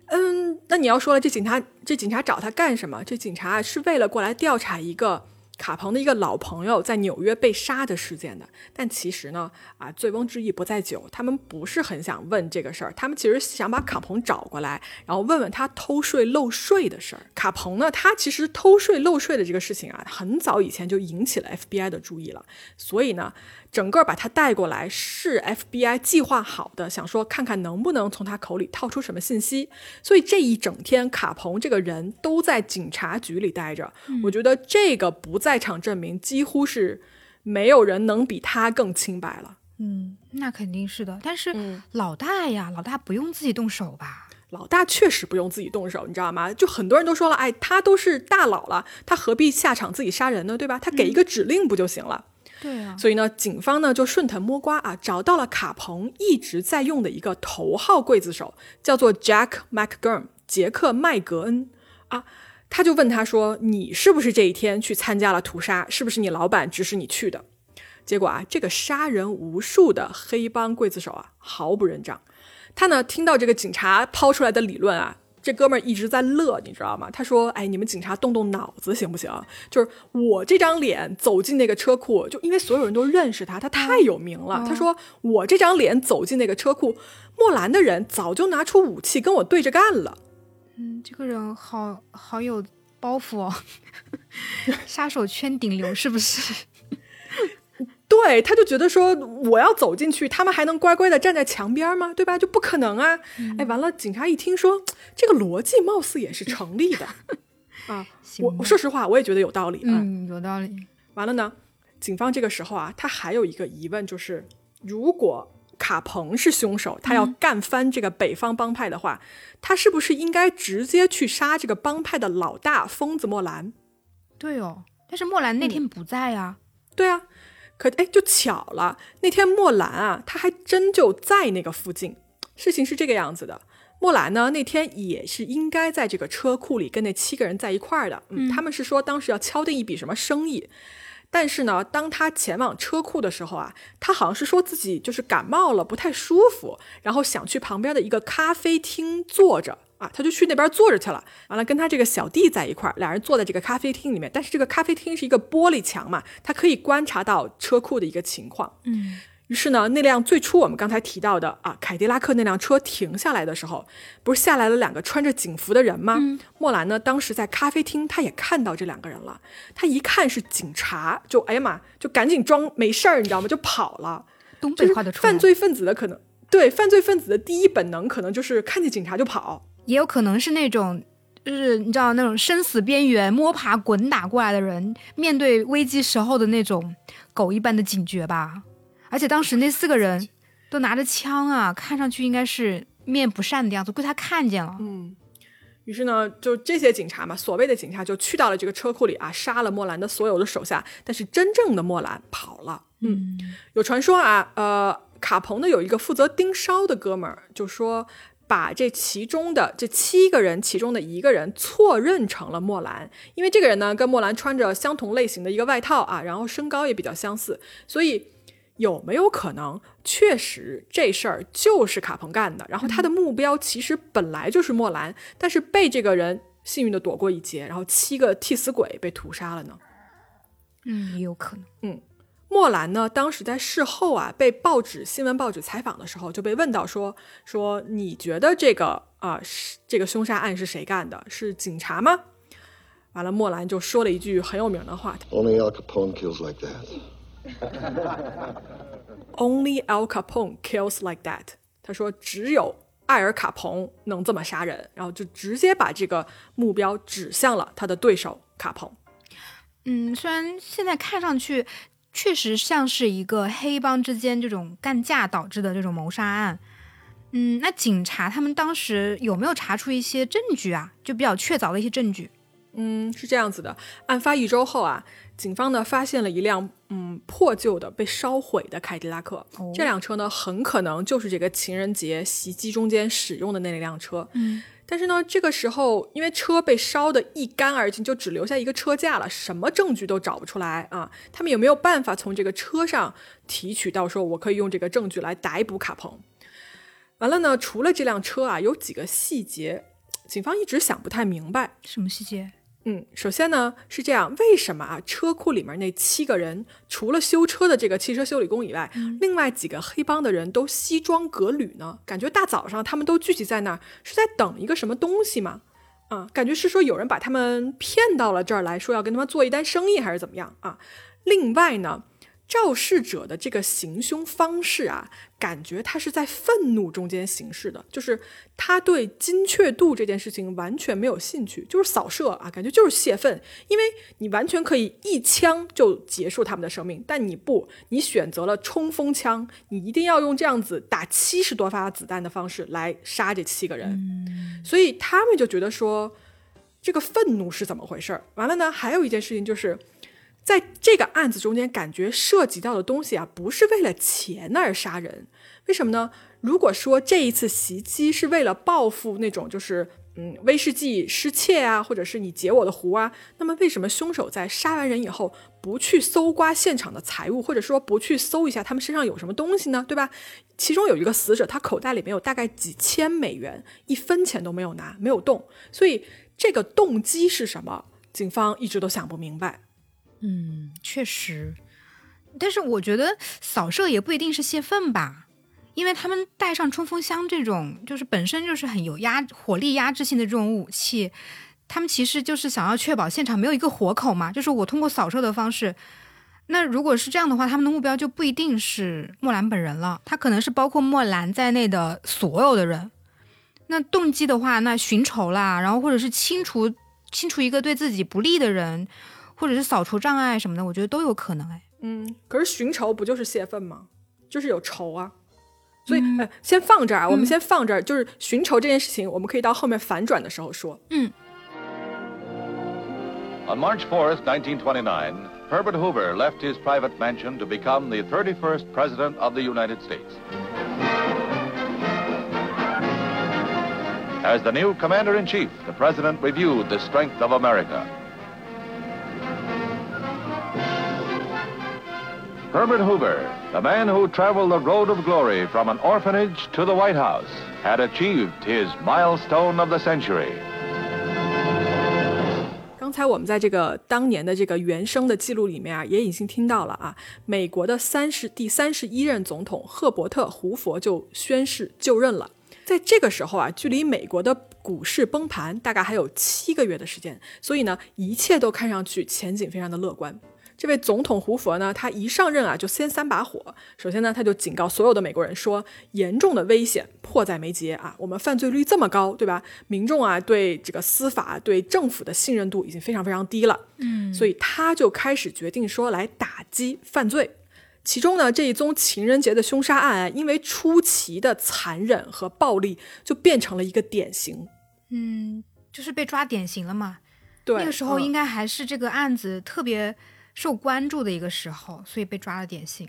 嗯，那你要说了，这警察这警察找他干什么？这警察是为了过来调查一个卡彭的一个老朋友在纽约被杀的事件的。但其实呢，啊，醉翁之意不在酒，他们不是很想问这个事儿，他们其实想把卡彭找过来，然后问问他偷税漏税的事儿。卡彭呢，他其实偷税漏税的这个事情啊，很早以前就引起了 FBI 的注意了，所以呢。整个把他带过来是 FBI 计划好的，想说看看能不能从他口里套出什么信息。所以这一整天，卡彭这个人都在警察局里待着。我觉得这个不在场证明几乎是没有人能比他更清白了。嗯，那肯定是的。但是嗯老大呀，老大不用自己动手吧？老大确实不用自己动手，你知道吗？就很多人都说了，哎，他都是大佬了，他何必下场自己杀人呢？对吧？他给一个指令不就行了？对啊，所以呢，警方呢就顺藤摸瓜啊，找到了卡彭一直在用的一个头号刽子手，叫做 Jack McGurn，杰克麦格恩啊。他就问他说：“你是不是这一天去参加了屠杀？是不是你老板指使你去的？”结果啊，这个杀人无数的黑帮刽子手啊，毫不认账。他呢听到这个警察抛出来的理论啊，这哥们儿一直在乐，你知道吗？他说：“哎，你们警察动动脑子行不行？就是我这张脸走进那个车库，就因为所有人都认识他，他太有名了。他说我这张脸走进那个车库，莫兰的人早就拿出武器跟我对着干了。嗯，这个人好好有包袱哦，杀手圈顶流是不是？对，他就觉得说我要走进去，他们还能乖乖的站在墙边吗？对吧？就不可能啊！哎，完了，警察一听说这个逻辑，貌似也是成立的 啊。我行我说实话，我也觉得有道理啊。嗯，有道理。完了呢，警方这个时候啊，他还有一个疑问，就是如果卡彭是凶手，他要干翻这个北方帮派的话，他是不是应该直接去杀这个帮派的老大疯子莫兰？对哦，但是莫兰那天不在啊。对啊，可哎，就巧了，那天莫兰啊，他还真就在那个附近。事情是这个样子的，莫兰呢那天也是应该在这个车库里跟那七个人在一块儿的。嗯，他们是说当时要敲定一笔什么生意，但是呢，当他前往车库的时候啊，他好像是说自己就是感冒了，不太舒服，然后想去旁边的一个咖啡厅坐着。啊，他就去那边坐着去了。完了，跟他这个小弟在一块儿，俩人坐在这个咖啡厅里面。但是这个咖啡厅是一个玻璃墙嘛，他可以观察到车库的一个情况。嗯，于是呢，那辆最初我们刚才提到的啊，凯迪拉克那辆车停下来的时候，不是下来了两个穿着警服的人吗？莫兰呢，当时在咖啡厅，他也看到这两个人了。他一看是警察，就哎呀妈，就赶紧装没事儿，你知道吗？就跑了。东北话的犯罪分子的可能，对犯罪分子的第一本能可能就是看见警察就跑。也有可能是那种，就是你知道那种生死边缘摸爬滚打过来的人，面对危机时候的那种狗一般的警觉吧。而且当时那四个人都拿着枪啊，看上去应该是面不善的样子，估计他看见了。嗯，于是呢，就这些警察嘛，所谓的警察就去到了这个车库里啊，杀了莫兰的所有的手下，但是真正的莫兰跑了。嗯，有传说啊，呃，卡彭的有一个负责盯梢的哥们儿，就说把这其中的这七个人其中的一个人错认成了莫兰，因为这个人呢跟莫兰穿着相同类型的一个外套啊，然后身高也比较相似，所以有没有可能确实这事儿就是卡彭干的？然后他的目标其实本来就是莫兰，但是被这个人幸运的躲过一劫，然后七个替死鬼被屠杀了呢？嗯，也有可能。莫兰呢，当时在事后啊，被报纸新闻报纸采访的时候，就被问到说说你觉得这个啊、是这个凶杀案是谁干的？是警察吗？完了，莫兰就说了一句很有名的话 Only Al Capone kills like that.：“Only Al Capone kills like that。”他说只有艾尔卡彭能这么杀人，然后就直接把这个目标指向了他的对手卡彭。嗯，虽然现在看上去确实像是一个黑帮之间这种干架导致的这种谋杀案，嗯，那警察他们当时有没有查出一些证据啊？就比较确凿的一些证据？嗯，是这样子的，案发一周后啊，警方呢发现了一辆嗯破旧的被烧毁的凯迪拉克。这辆车呢，很可能就是这个情人节袭击中间使用的那辆车。嗯，但是呢，这个时候因为车被烧得一干二净，就只留下一个车架了，什么证据都找不出来啊。他们也没有办法从这个车上提取到说我可以用这个证据来逮捕卡彭？完了呢，除了这辆车啊，有几个细节，警方一直想不太明白。什么细节？嗯，首先呢是这样，为什么啊车库里面那七个人，除了修车的这个汽车修理工以外，另外几个黑帮的人都西装革履呢？感觉大早上他们都聚集在那儿，是在等一个什么东西吗？啊，感觉是说有人把他们骗到了这儿来说要跟他们做一单生意，还是怎么样啊？另外呢，肇事者的这个行凶方式啊，感觉他是在愤怒中间行事的，就是他对精确度这件事情完全没有兴趣，就是扫射啊，感觉就是泄愤。因为你完全可以一枪就结束他们的生命，但你不，你选择了冲锋枪，你一定要用这样子打七十多发子弹的方式来杀这七个人，所以他们就觉得说。这个愤怒是怎么回事儿？完了呢，还有一件事情就是，在这个案子中间，感觉涉及到的东西啊，不是为了钱而杀人。为什么呢？如果说这一次袭击是为了报复那种就是嗯威士忌失窃啊，或者是你截我的胡啊，那么为什么凶手在杀完人以后不去搜刮现场的财物，或者说不去搜一下他们身上有什么东西呢？对吧？其中有一个死者，他口袋里面有大概几千美元，一分钱都没有拿，没有动，所以这个动机是什么？警方一直都想不明白。嗯，确实，但是我觉得扫射也不一定是泄愤吧，因为他们带上冲锋枪这种，就是本身就是很有压火力压制性的这种武器，他们其实就是想要确保现场没有一个活口嘛，就是我通过扫射的方式。那如果是这样的话，他们的目标就不一定是莫兰本人了，他可能是包括莫兰在内的所有的人。那动机的话，那寻仇啦，然后或者是清除清除一个对自己不利的人，或者是扫除障碍什么的，我觉得都有可能。哎，嗯，可是寻仇不就是泄愤吗？就是有仇啊。所以，呃，先放这儿啊，我们先放这儿。就是寻仇这件事情，我们可以到后面反转的时候说。嗯 On March 4th, 1929, Herbert Hoover left his private mansion to become the 31st President of the United States. As the new Commander in Chief, the President reviewed the strength of America. Herbert Hoover, The man who traveled the road of glory from an orphanage to the White House had achieved his milestone of the century. 刚才我们在这个当年的这个原声的记录里面啊，也已经听到了啊，美国的三十第三十一任总统赫伯特·胡佛就宣誓就任了。在这个时候啊，距离美国的股市崩盘大概还有七个月的时间，所以呢，一切都看上去前景非常的乐观。这位总统胡佛呢，他一上任啊，就先三把火。首先呢，他就警告所有的美国人说，严重的危险迫在眉睫啊！我们犯罪率这么高，对吧？民众啊，对这个司法、对政府的信任度已经非常非常低了。嗯，所以他就开始决定说来打击犯罪。其中呢，这一宗情人节的凶杀案啊，因为出奇的残忍和暴力，就变成了一个典型。嗯，就是被抓典型了嘛。对，那个时候嗯应该还是这个案子特别受关注的一个时候，所以被抓了典型。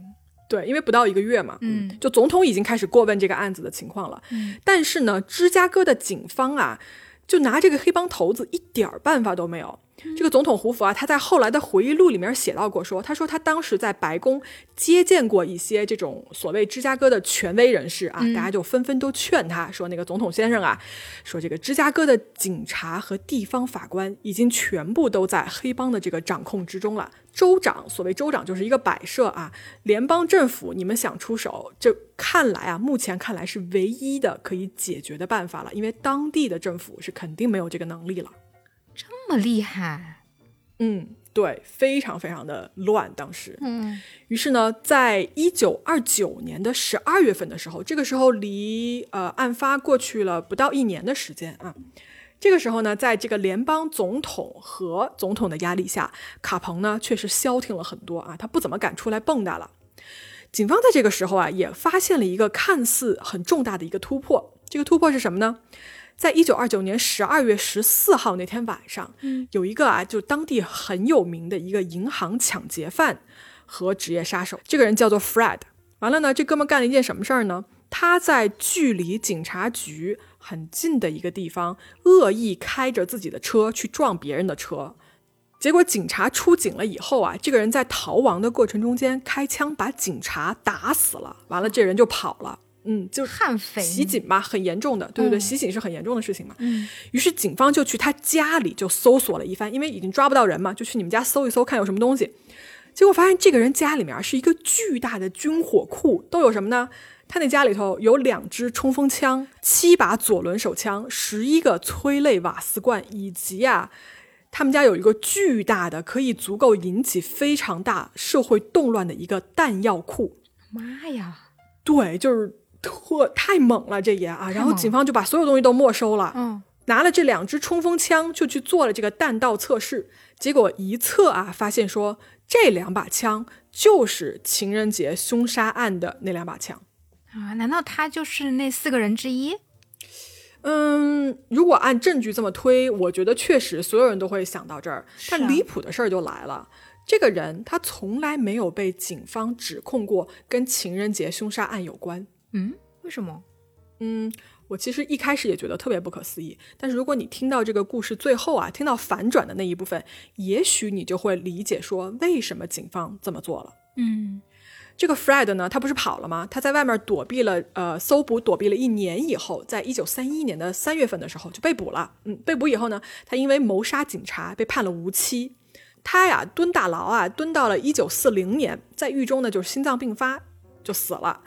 对，因为不到一个月嘛，嗯就总统已经开始过问这个案子的情况了。嗯但是呢，芝加哥的警方啊，就拿这个黑帮头子一点儿办法都没有。这个总统胡佛啊，他在后来的回忆录里面写到过说，他说他当时在白宫接见过一些这种所谓芝加哥的权威人士啊，大家就纷纷都劝他说，那个总统先生啊，说这个芝加哥的警察和地方法官已经全部都在黑帮的这个掌控之中了。州长，所谓州长就是一个摆设啊，联邦政府你们想出手，这看来啊，目前看来是唯一的可以解决的办法了，因为当地的政府是肯定没有这个能力了。这么厉害，嗯，对，非常非常的乱，当时。嗯于是呢，在一九二九年的十二月份的时候，这个时候离呃案发过去了不到一年的时间啊。这个时候呢，在这个联邦总统和总统的压力下，卡彭呢确实消停了很多啊，他不怎么敢出来蹦跶了。警方在这个时候啊，也发现了一个看似很重大的一个突破。这个突破是什么呢？在一九二九年十二月十四号那天晚上，有一个啊，就当地很有名的一个银行抢劫犯和职业杀手，这个人叫做 Fred。完了呢，这哥们干了一件什么事儿呢？他在距离警察局很近的一个地方，恶意开着自己的车去撞别人的车。结果警察出警了以后啊，这个人在逃亡的过程中间开枪把警察打死了。完了，这人就跑了。嗯，就是悍匪袭警嘛，很严重的，对对对，袭警是很严重的事情嘛。嗯于是警方就去他家里就搜索了一番，因为已经抓不到人嘛，就去你们家搜一搜，看有什么东西。结果发现这个人家里面是一个巨大的军火库，都有什么呢？他那家里头有两支冲锋枪、七把左轮手枪、十一个催泪瓦斯罐，以及啊，他们家有一个巨大的可以足够引起非常大社会动乱的一个弹药库。妈呀，对，就是特太猛了，这也啊。然后警方就把所有东西都没收了，嗯，拿了这两支冲锋枪就去做了这个弹道测试，结果一测啊，发现说这两把枪就是情人节凶杀案的那两把枪。啊，难道他就是那四个人之一？嗯，如果按证据这么推，我觉得确实所有人都会想到这儿。但离谱的事儿就来了，这个人他从来没有被警方指控过跟情人节凶杀案有关。嗯，为什么？嗯，我其实一开始也觉得特别不可思议，但是如果你听到这个故事最后啊，听到反转的那一部分，也许你就会理解说为什么警方这么做了。嗯这个 Fred 呢，他不是跑了吗？他在外面躲避了，呃，搜捕躲避了一年以后，在一九三一年的三月份的时候就被捕了。嗯，被捕以后呢，他因为谋杀警察被判了无期。他呀蹲大牢啊，蹲到了一九四零年，在狱中呢就是心脏病发就死了。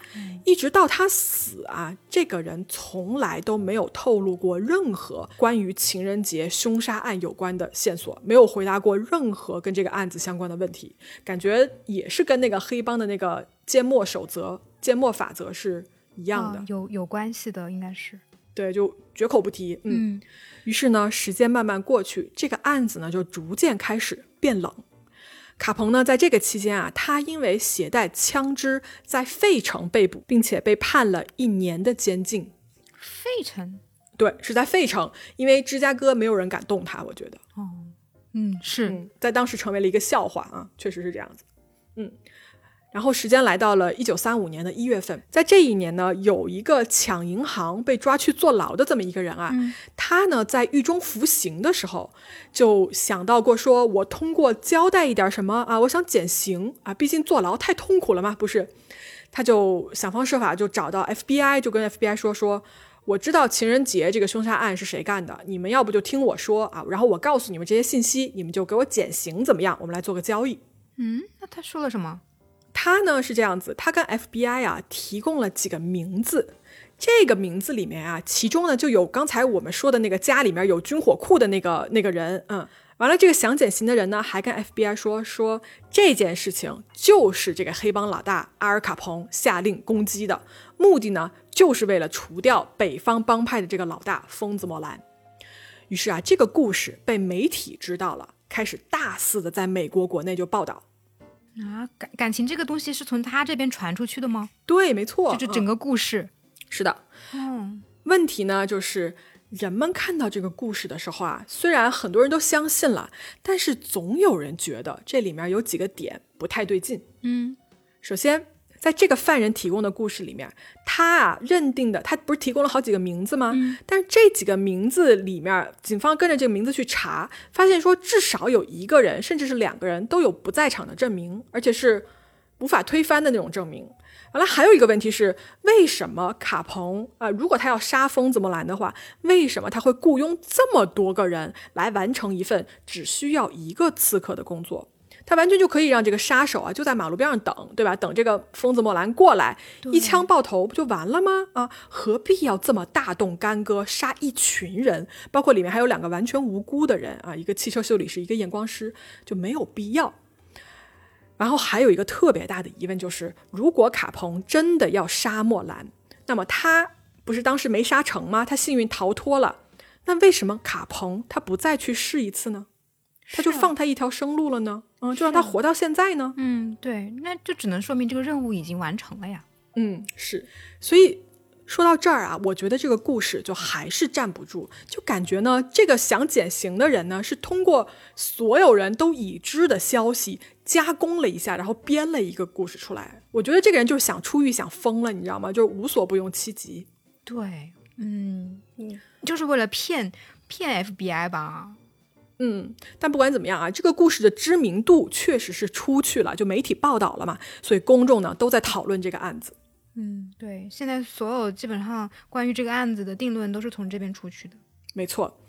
一直到他死啊，这个人从来都没有透露过任何关于情人节凶杀案有关的线索，没有回答过任何跟这个案子相关的问题，感觉也是跟那个黑帮的那个缄默守则、缄默法则是一样的。啊有有关系的，应该是。对，就绝口不提。嗯，嗯于是呢，时间慢慢过去，这个案子呢就逐渐开始变冷。卡彭呢，在这个期间啊，他因为携带枪支在费城被捕，并且被判了一年的监禁。费城。对，是在费城，因为芝加哥没有人敢动他，我觉得，哦，嗯，是。嗯，在当时成为了一个笑话啊，确实是这样子。嗯，然后时间来到了一九三五年的一月份，在这一年呢，有一个抢银行被抓去坐牢的这么一个人啊，他呢在狱中服刑的时候，就想到过说，我通过交代一点什么啊，我想减刑啊，毕竟坐牢太痛苦了嘛，不是？他就想方设法就找到 FBI，就跟 FBI 说说，我知道情人节这个凶杀案是谁干的，你们要不就听我说啊，然后我告诉你们这些信息，你们就给我减刑怎么样？我们来做个交易。嗯，那他说了什么？他呢是这样子，他跟 FBI 啊提供了几个名字，这个名字里面啊，其中呢就有刚才我们说的那个家里面有军火库的那个那个人，嗯，完了这个想减刑的人呢还跟 FBI 说说这件事情就是这个黑帮老大阿尔卡彭下令攻击的，目的呢就是为了除掉北方帮派的这个老大疯子莫兰。于是啊，这个故事被媒体知道了，开始大肆的在美国国内就报道。啊，感感情这个东西是从他这边传出去的吗？对，没错，就是整个故事。是的，嗯，问题呢就是人们看到这个故事的时候啊，虽然很多人都相信了，但是总有人觉得这里面有几个点不太对劲。嗯，首先。在这个犯人提供的故事里面，他啊认定的，他不是提供了好几个名字吗？但是这几个名字里面，警方跟着这个名字去查，发现说至少有一个人，甚至是两个人都有不在场的证明，而且是无法推翻的那种证明。完了，还有一个问题是，为什么卡彭啊，如果他要杀疯子莫兰的话，为什么他会雇佣这么多个人来完成一份只需要一个刺客的工作？他完全就可以让这个杀手啊，就在马路边上等，对吧？等这个疯子莫兰过来，一枪爆头不就完了吗？啊，何必要这么大动干戈，杀一群人？包括里面还有两个完全无辜的人啊，一个汽车修理师，一个验光师，就没有必要。然后还有一个特别大的疑问就是，如果卡彭真的要杀莫兰，那么他不是当时没杀成吗？他幸运逃脱了，那为什么卡彭他不再去试一次呢？他就放他一条生路了呢？嗯，就让他活到现在呢？嗯，对，那就只能说明这个任务已经完成了呀。嗯，是。所以说到这儿啊，我觉得这个故事就还是站不住，就感觉呢，这个想减刑的人呢，是通过所有人都已知的消息加工了一下，然后编了一个故事出来。我觉得这个人就是想出狱想疯了，你知道吗？就是无所不用其极。对，嗯，就是为了骗骗 FBI 吧。嗯，但不管怎么样啊，这个故事的知名度确实是出去了，就媒体报道了嘛，所以公众呢都在讨论这个案子。嗯，对，现在所有基本上关于这个案子的定论都是从这边出去的。没错，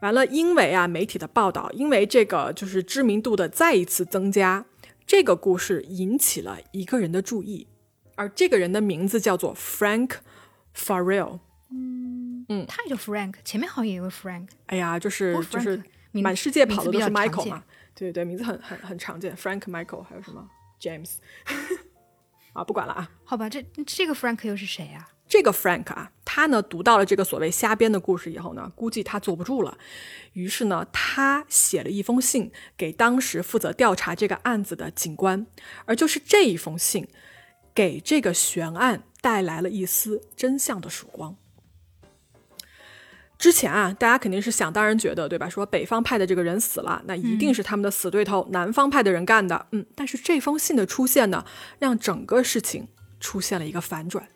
完了，因为啊媒体的报道，因为这个就是知名度的再一次增加，这个故事引起了一个人的注意，而这个人的名字叫做 Frank Farrell。嗯嗯，他也叫 Frank，前面好像也有个 Frank。哎呀，就是就是。满世界跑的都是 Michael 嘛？对对对，名字很很很常见，Frank Michael，还有什么 James？啊，不管了啊。好吧，这这个 Frank 又是谁啊？这个 Frank 啊，他呢读到了这个所谓瞎编的故事以后呢，估计他坐不住了，于是呢，他写了一封信给当时负责调查这个案子的警官，而就是这一封信，给这个悬案带来了一丝真相的曙光。之前啊，大家肯定是想当然觉得，对吧？说北方派的这个人死了，那一定是他们的死对头南方派的人干的。嗯，但是这封信的出现呢，让整个事情出现了一个反转。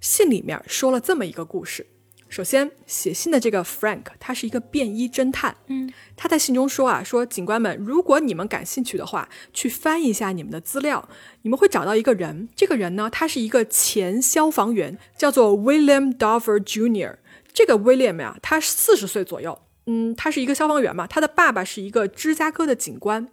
信里面说了这么一个故事：首先，写信的这个 Frank，他是一个便衣侦探。嗯，他在信中说啊，说警官们，如果你们感兴趣的话，去翻一下你们的资料，你们会找到一个人。这个人呢，他是一个前消防员，叫做 William Dover Jr. 这个威廉呀，他四十岁左右，嗯，他是一个消防员嘛，他的爸爸是一个芝加哥的警官。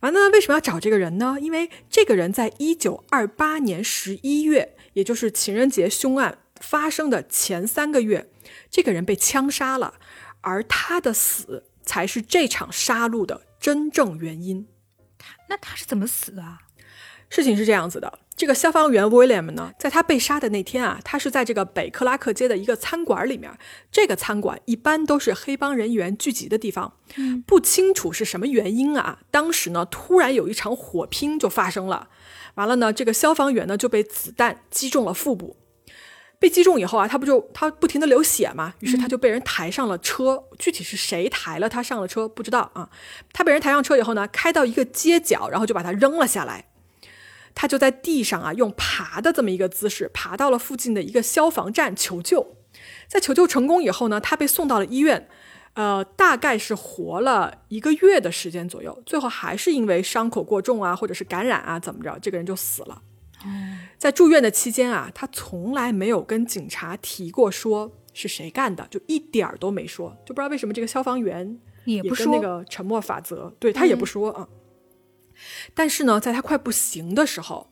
完了，为什么要找这个人呢？因为这个人在一九二八年十一月，也就是情人节凶案发生的前三个月，这个人被枪杀了，而他的死才是这场杀戮的真正原因。那他是怎么死的？事情是这样子的。这个消防员 William 呢，在他被杀的那天啊，他是在这个北克拉克街的一个餐馆里面。这个餐馆一般都是黑帮人员聚集的地方。不清楚是什么原因啊，当时呢，突然有一场火拼就发生了。完了呢，这个消防员呢就被子弹击中了腹部。被击中以后啊，他不就他不停的流血嘛，于是他就被人抬上了车。具体是谁抬了他上了车，不知道啊。他被人抬上车以后呢，开到一个街角，然后就把他扔了下来。他就在地上啊用爬的这么一个姿势爬到了附近的一个消防站求救。在求救成功以后呢，他被送到了医院，呃，大概是活了一个月的时间左右，最后还是因为伤口过重啊，或者是感染啊，怎么着，这个人就死了。在住院的期间啊，他从来没有跟警察提过说是谁干的，就一点儿都没说，就不知道为什么这个消防员也不说跟那个沉默法则，对他也不说啊。但是呢，在他快不行的时候，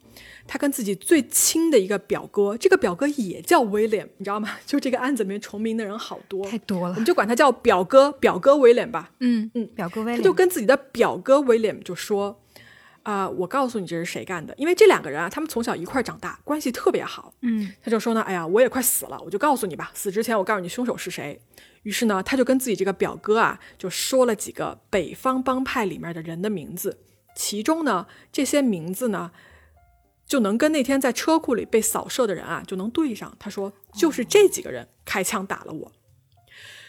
他跟自己最亲的一个表哥，这个表哥也叫威廉，你知道吗？就这个案子里面重名的人好多，太多了我们。就管他叫表哥，表哥威廉吧。嗯嗯表哥威廉他就跟自己的表哥威廉就说：“啊、我告诉你这是谁干的，因为这两个人啊，他们从小一块儿长大，关系特别好。嗯他就说呢，哎呀，我也快死了，我就告诉你吧，死之前我告诉你凶手是谁。于是呢，他就跟自己这个表哥啊，就说了几个北方帮派里面的人的名字，其中呢，这些名字呢，就能跟那天在车库里被扫射的人啊，就能对上。他说，就是这几个人开枪打了我。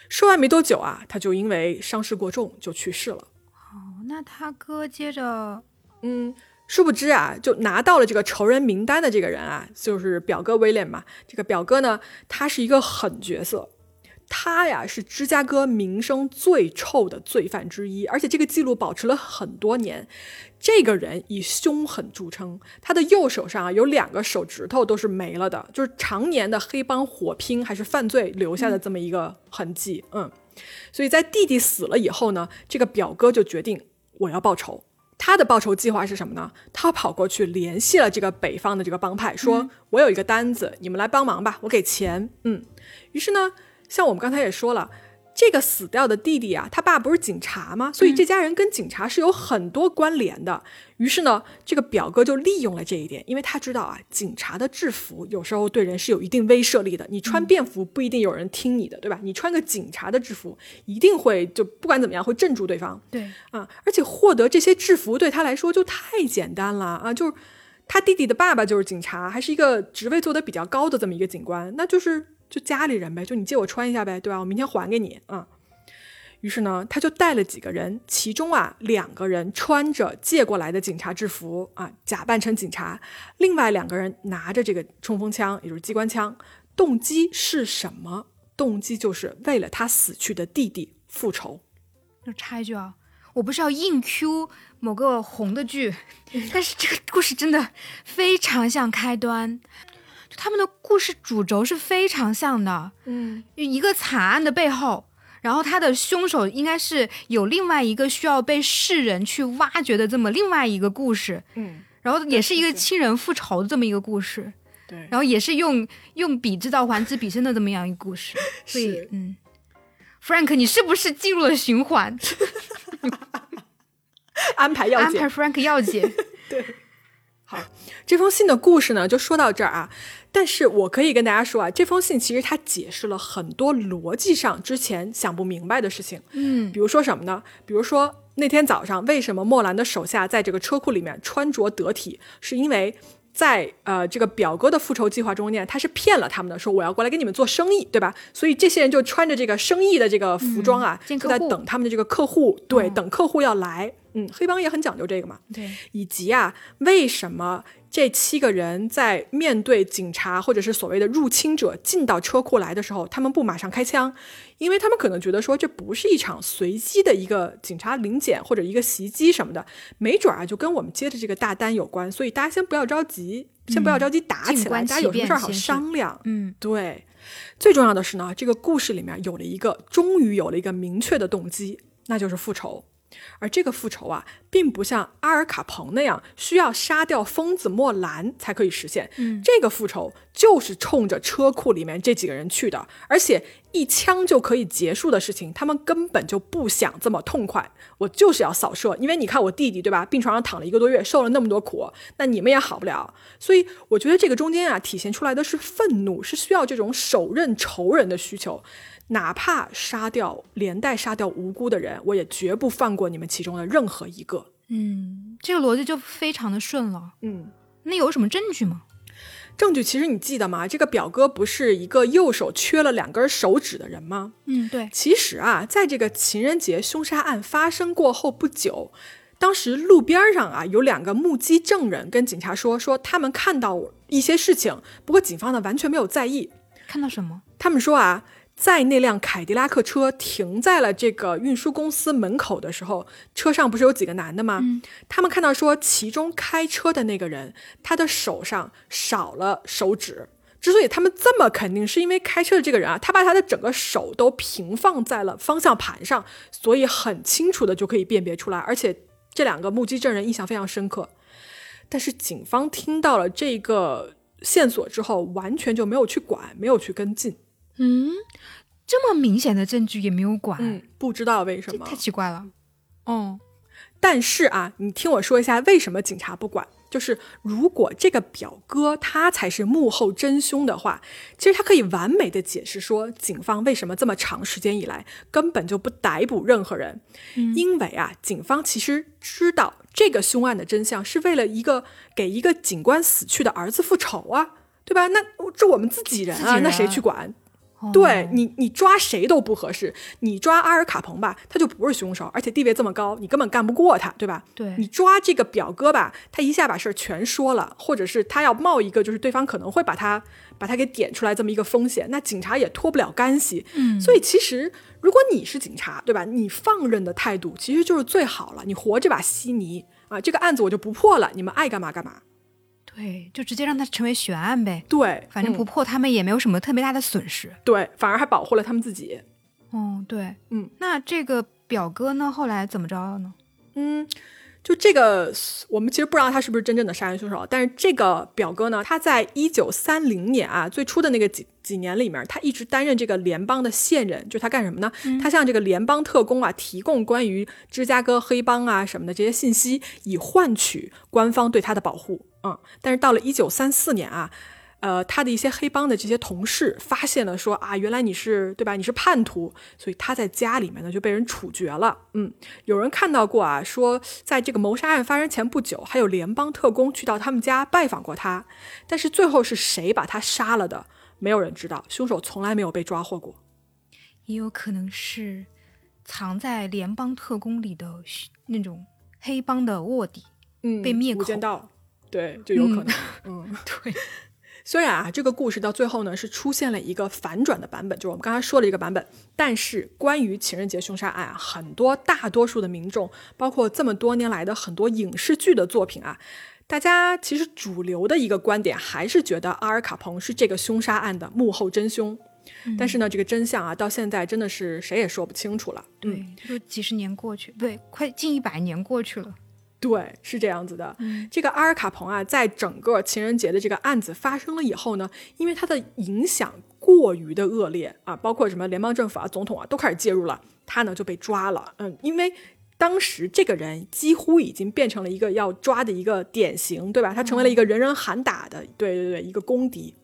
说完没多久啊，他就因为伤势过重就去世了。哦那他哥接着嗯，殊不知啊，就拿到了这个仇人名单的这个人啊，就是表哥威廉嘛。这个表哥呢，他是一个狠角色，他呀是芝加哥名声最臭的罪犯之一，而且这个记录保持了很多年。这个人以凶狠著称，他的右手上啊有两个手指头都是没了的，就是常年的黑帮火拼还是犯罪留下的这么一个痕迹。嗯，所以在弟弟死了以后呢，这个表哥就决定我要报仇。他的报仇计划是什么呢？他跑过去联系了这个北方的这个帮派，说：“我有一个单子，你们来帮忙吧，我给钱。”嗯，于是呢，像我们刚才也说了，这个死掉的弟弟啊，他爸不是警察吗？所以这家人跟警察是有很多关联的。于是呢，这个表哥就利用了这一点，因为他知道啊，警察的制服有时候对人是有一定威慑力的。你穿便服不一定有人听你的，对吧？你穿个警察的制服，一定会就不管怎么样会镇住对方。对啊，而且获得这些制服对他来说就太简单了啊！就是他弟弟的爸爸就是警察，还是一个职位做得比较高的这么一个警官，那就是就家里人呗，就你借我穿一下呗，对吧？我明天还给你啊。于是呢，他就带了几个人，其中啊两个人穿着借过来的警察制服啊，假扮成警察；另外两个人拿着这个冲锋枪，也就是机关枪。动机是什么？动机就是为了他死去的弟弟复仇。就插一句啊，我不是要硬 Q 某个红的剧，但是这个故事真的非常像开端，他们的故事主轴是非常像的。嗯，一个惨案的背后，然后他的凶手应该是有另外一个需要被世人去挖掘的这么另外一个故事，嗯，然后也是一个亲人复仇的这么一个故事，对，然后也是用用笔制造还之笔身的这么样一个故事，所以是。嗯，Frank，你是不是进入了循环？安排要解。安排 Frank 要解，这封信的故事呢，就说到这儿啊。但是我可以跟大家说啊，这封信其实它解释了很多逻辑上之前想不明白的事情。嗯比如说什么呢？比如说那天早上，为什么莫兰的手下在这个车库里面穿着得体，是因为。在呃这个表哥的复仇计划中间，他是骗了他们的，说我要过来跟你们做生意，对吧？所以这些人就穿着这个生意的这个服装啊，就在等他们的这个客户，对，哦等客户要来。嗯，黑帮也很讲究这个嘛。对，以及啊，为什么这七个人在面对警察或者是所谓的入侵者进到车库来的时候，他们不马上开枪？因为他们可能觉得说这不是一场随机的一个警察临检或者一个袭击什么的，没准儿啊就跟我们接的这个大单有关，所以大家先不要着急，先不要着急打起来，大家有什么事儿好商量。嗯对，最重要的是呢，这个故事里面有了一个，终于有了一个明确的动机，那就是复仇。而这个复仇啊，并不像阿尔卡彭那样需要杀掉疯子莫兰才可以实现。嗯这个复仇就是冲着车库里面这几个人去的，而且一枪就可以结束的事情，他们根本就不想这么痛快。我就是要扫射，因为你看我弟弟对吧，病床上躺了一个多月，受了那么多苦，那你们也好不了。所以我觉得这个中间啊，体现出来的是愤怒，是需要这种手刃仇人的需求。哪怕杀掉连带杀掉无辜的人，我也绝不放过你们其中的任何一个。嗯，这个逻辑就非常的顺了。嗯，那有什么证据吗？证据其实你记得吗？这个表哥不是一个右手缺了两根手指的人吗？嗯，对，其实啊，在这个情人节凶杀案发生过后不久，当时路边上啊有两个目击证人跟警察说，说他们看到一些事情，不过警方呢完全没有在意。看到什么？他们说啊，在那辆凯迪拉克车停在了这个运输公司门口的时候，车上不是有几个男的吗？他们看到说，其中开车的那个人，他的手上少了手指。之所以他们这么肯定，是因为开车的这个人啊，他把他的整个手都平放在了方向盘上，所以很清楚的就可以辨别出来。而且这两个目击证人印象非常深刻。但是警方听到了这个线索之后，完全就没有去管，没有去跟进。嗯，这么明显的证据也没有管，嗯，不知道为什么太，奇怪了。哦，但是啊，你听我说一下，为什么警察不管？就是如果这个表哥他才是幕后真凶的话，其实他可以完美的解释说，警方为什么这么长时间以来根本就不逮捕任何人，因为啊，警方其实知道这个凶案的真相是为了一个给一个警官死去的儿子复仇啊，对吧？那这我们自己人啊，那谁去管？哦对你，你抓谁都不合适。你抓阿尔卡彭吧，他就不是凶手，而且地位这么高，你根本干不过他，对吧？对你抓这个表哥吧，他一下把事儿全说了，或者是他要冒一个就是对方可能会把他把他给点出来这么一个风险，那警察也脱不了干系。嗯，所以其实如果你是警察，对吧？你放任的态度其实就是最好了。你活这把稀泥啊，这个案子我就不破了，你们爱干嘛干嘛。对，就直接让他成为悬案呗。对，嗯反正不破，他们也没有什么特别大的损失。对，反而还保护了他们自己。哦，对，嗯，那这个表哥呢，后来怎么着了呢？嗯，就这个，我们其实不知道他是不是真正的杀人凶手，但是这个表哥呢，他在一九三零年啊，最初的那个几几年里面，他一直担任这个联邦的线人，就他干什么呢？他向这个联邦特工啊提供关于芝加哥黑帮啊什么的这些信息，以换取官方对他的保护。嗯，但是到了一九三四年啊。呃，他的一些黑帮的这些同事发现了说啊，原来你是对吧？你是叛徒，所以他在家里面呢就被人处决了。嗯，有人看到过啊，说在这个谋杀案发生前不久，还有联邦特工去到他们家拜访过他，但是最后是谁把他杀了的，没有人知道，凶手从来没有被抓获过。也有可能是藏在联邦特工里的那种黑帮的卧底。嗯被灭口无间道，对，就有可能。嗯，对，虽然啊，这个故事到最后呢是出现了一个反转的版本，就是我们刚才说的一个版本，但是关于情人节凶杀案啊，很多大多数的民众，包括这么多年来的很多影视剧的作品啊，大家其实主流的一个观点还是觉得阿尔卡彭是这个凶杀案的幕后真凶。但是呢，这个真相啊，到现在真的是谁也说不清楚了。嗯，对，就几十年过去，对，快近一百年过去了。对，是这样子的。这个阿尔卡彭啊，在整个情人节的这个案子发生了以后呢，因为他的影响过于的恶劣啊，包括什么联邦政府啊、总统啊都开始介入了，他呢就被抓了。嗯，因为当时这个人几乎已经变成了一个要抓的一个典型，对吧？他成为了一个人人喊打的，对对对，一个公敌。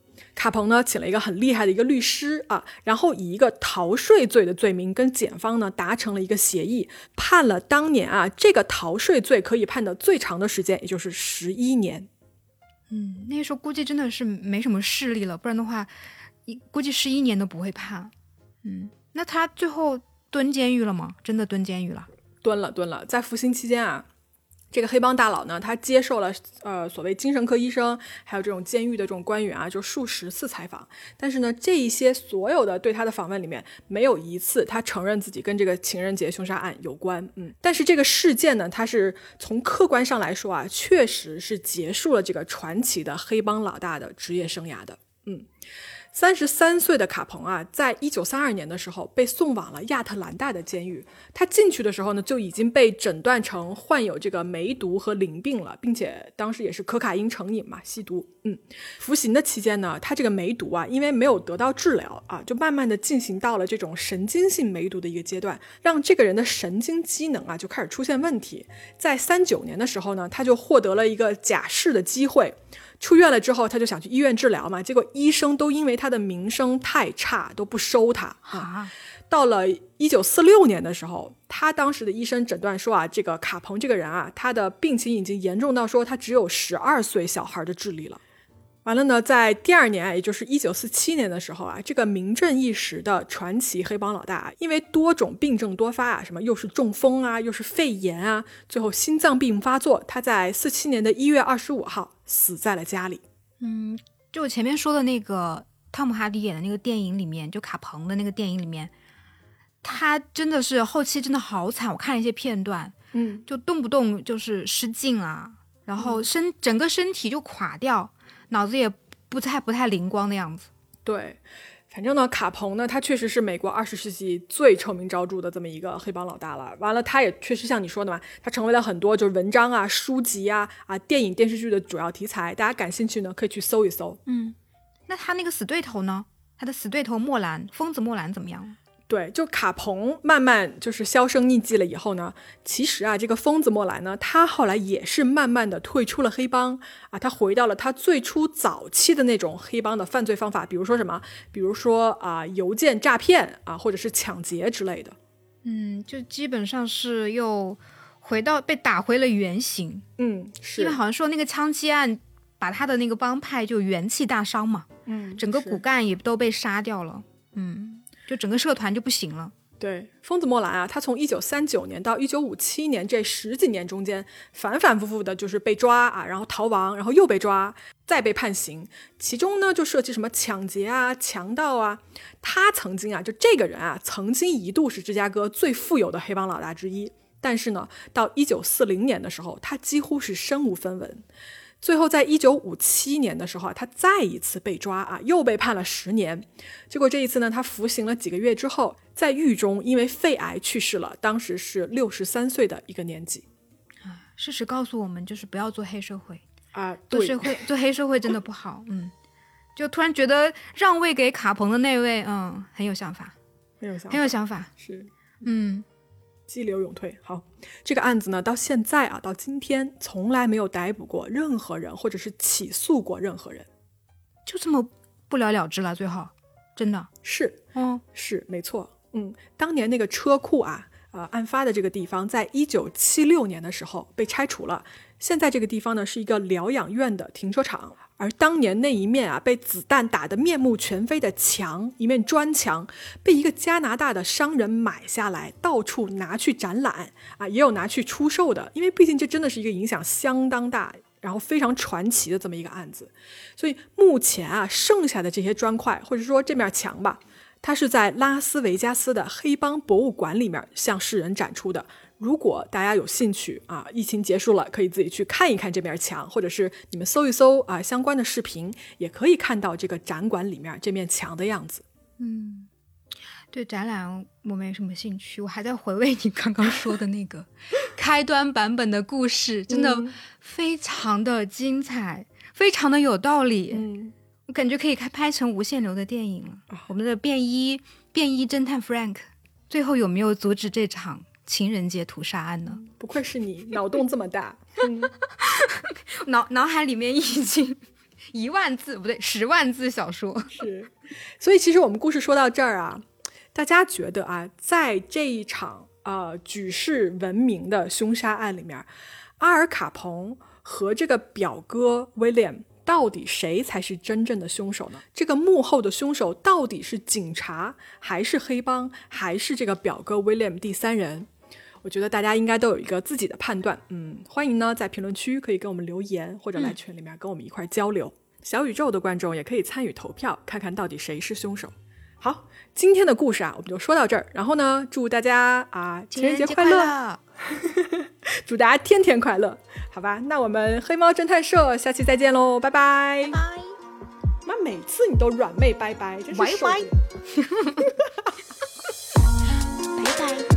卡彭呢，请了一个很厉害的一个律师啊，然后以一个逃税罪的罪名跟检方呢达成了一个协议，判了当年啊这个逃税罪可以判的最长的时间，也就是十一年。嗯，那个时候估计真的是没什么势力了，不然的话，一估计十一年都不会判。嗯，那他最后蹲监狱了吗？真的蹲监狱了？蹲了蹲了，在服刑期间啊，这个黑帮大佬呢，他接受了呃所谓精神科医生，还有这种监狱的这种官员啊，就数十次采访。但是呢，这一些所有的对他的访问里面，没有一次他承认自己跟这个情人节凶杀案有关。嗯，但是这个事件呢，它是从客观上来说啊，确实是结束了这个传奇的黑帮老大的职业生涯的。嗯。三十三岁的卡彭啊，在一九三二年的时候被送往了亚特兰大的监狱。他进去的时候呢，就已经被诊断成患有这个梅毒和淋病了，并且当时也是可卡因成瘾嘛，吸毒。嗯，服刑的期间呢，他这个梅毒啊，因为没有得到治疗啊，就慢慢的进行到了这种神经性梅毒的一个阶段，让这个人的神经机能啊就开始出现问题。在三九年的时候呢，他就获得了一个假释的机会。出院了之后，他就想去医院治疗嘛，结果医生都因为他的名声太差，都不收他啊。到了一九四六年的时候，他当时的医生诊断说啊，这个卡彭这个人啊，他的病情已经严重到说他只有十二岁小孩的智力了。完了呢，在第二年，也就是一九四七年的时候啊，这个名震一时的传奇黑帮老大，因为多种病症多发啊，什么又是中风啊，又是肺炎啊，最后心脏病发作，他在四七年的一月二十五号死在了家里。嗯，就我前面说的那个汤姆哈迪演的那个电影里面，就卡彭的那个电影里面，他真的是后期真的好惨，我看了一些片段，嗯，就动不动就是失禁啊，然后身整个身体就垮掉。脑子也不太不太灵光的样子。对，反正呢，卡彭呢，他确实是美国二十世纪最臭名昭著的这么一个黑帮老大了。完了，他也确实像你说的嘛，他成为了很多就是文章啊、书籍啊、啊电影电视剧的主要题材。大家感兴趣呢，可以去搜一搜。嗯，那他那个死对头呢？他的死对头莫兰，疯子莫兰怎么样？对，就卡彭慢慢就是销声匿迹了以后呢，其实啊，这个疯子莫兰呢，他后来也是慢慢的退出了黑帮啊，他回到了他最初早期的那种黑帮的犯罪方法，比如说什么，比如说啊，邮件诈骗啊，或者是抢劫之类的。嗯，就基本上是又回到被打回了原形。嗯，是因为好像说那个枪击案把他的那个帮派就元气大伤嘛，嗯，整个骨干也都被杀掉了。嗯。就整个社团就不行了。对，疯子莫兰啊，他从一九三九年到一九五七年这十几年中间，反反复复的就是被抓啊，然后逃亡，然后又被抓，再被判刑。其中呢，就涉及什么抢劫啊、强盗啊。他曾经啊，就这个人啊，曾经一度是芝加哥最富有的黑帮老大之一。但是呢，到一九四零年的时候，他几乎是身无分文。最后，在一九五七年的时候啊，他再一次被抓啊，又被判了十年。结果这一次呢，他服刑了几个月之后，在狱中因为肺癌去世了，当时是六十三岁的一个年纪。啊事实告诉我们，就是不要做黑社会啊，做社会做黑社会真的不好。嗯，就突然觉得让位给卡彭的那位，嗯，很有想法，很有想法，很有想法。是，嗯。激流勇退。好，这个案子呢，到现在啊，到今天从来没有逮捕过任何人，或者是起诉过任何人，就这么不了了之了。最后，真的是，嗯，是没错。嗯，当年那个车库啊，呃，案发的这个地方，在一九七六年的时候被拆除了。现在这个地方呢，是一个疗养院的停车场。而当年那一面啊被子弹打得面目全非的墙，一面砖墙，被一个加拿大的商人买下来，到处拿去展览啊，也有拿去出售的。因为毕竟这真的是一个影响相当大，然后非常传奇的这么一个案子。所以目前啊，剩下的这些砖块或者说这面墙吧，它是在拉斯维加斯的黑帮博物馆里面向世人展出的。如果大家有兴趣啊，疫情结束了，可以自己去看一看这面墙，或者是你们搜一搜啊相关的视频，也可以看到这个展馆里面这面墙的样子。嗯，对展览我没什么兴趣，我还在回味你刚刚说的那个开端版本的故事，真的非常的精彩，非常的有道理。嗯，我感觉可以开拍成无限流的电影了。我们的便衣便衣侦探 Frank 最后有没有阻止这场？情人节屠杀案呢？不愧是你，脑洞这么大，脑脑海里面已经一万字不对，十万字小说 是。所以其实我们故事说到这儿啊，大家觉得啊，在这一场呃举世闻名的凶杀案里面，阿尔卡彭和这个表哥威廉到底谁才是真正的凶手呢？这个幕后的凶手到底是警察，还是黑帮，还是这个表哥威廉第三人？我觉得大家应该都有一个自己的判断，嗯，欢迎呢在评论区可以给我们留言，或者来群里面跟我们一块交流。小宇宙的观众也可以参与投票，看看到底谁是凶手。好，今天的故事啊，我们就说到这儿。然后呢，祝大家啊情人节快乐，祝大家天天快乐，好吧？那我们黑猫侦探社下期再见喽，拜拜。拜拜。妈，每次你都软妹拜拜，真是受不了。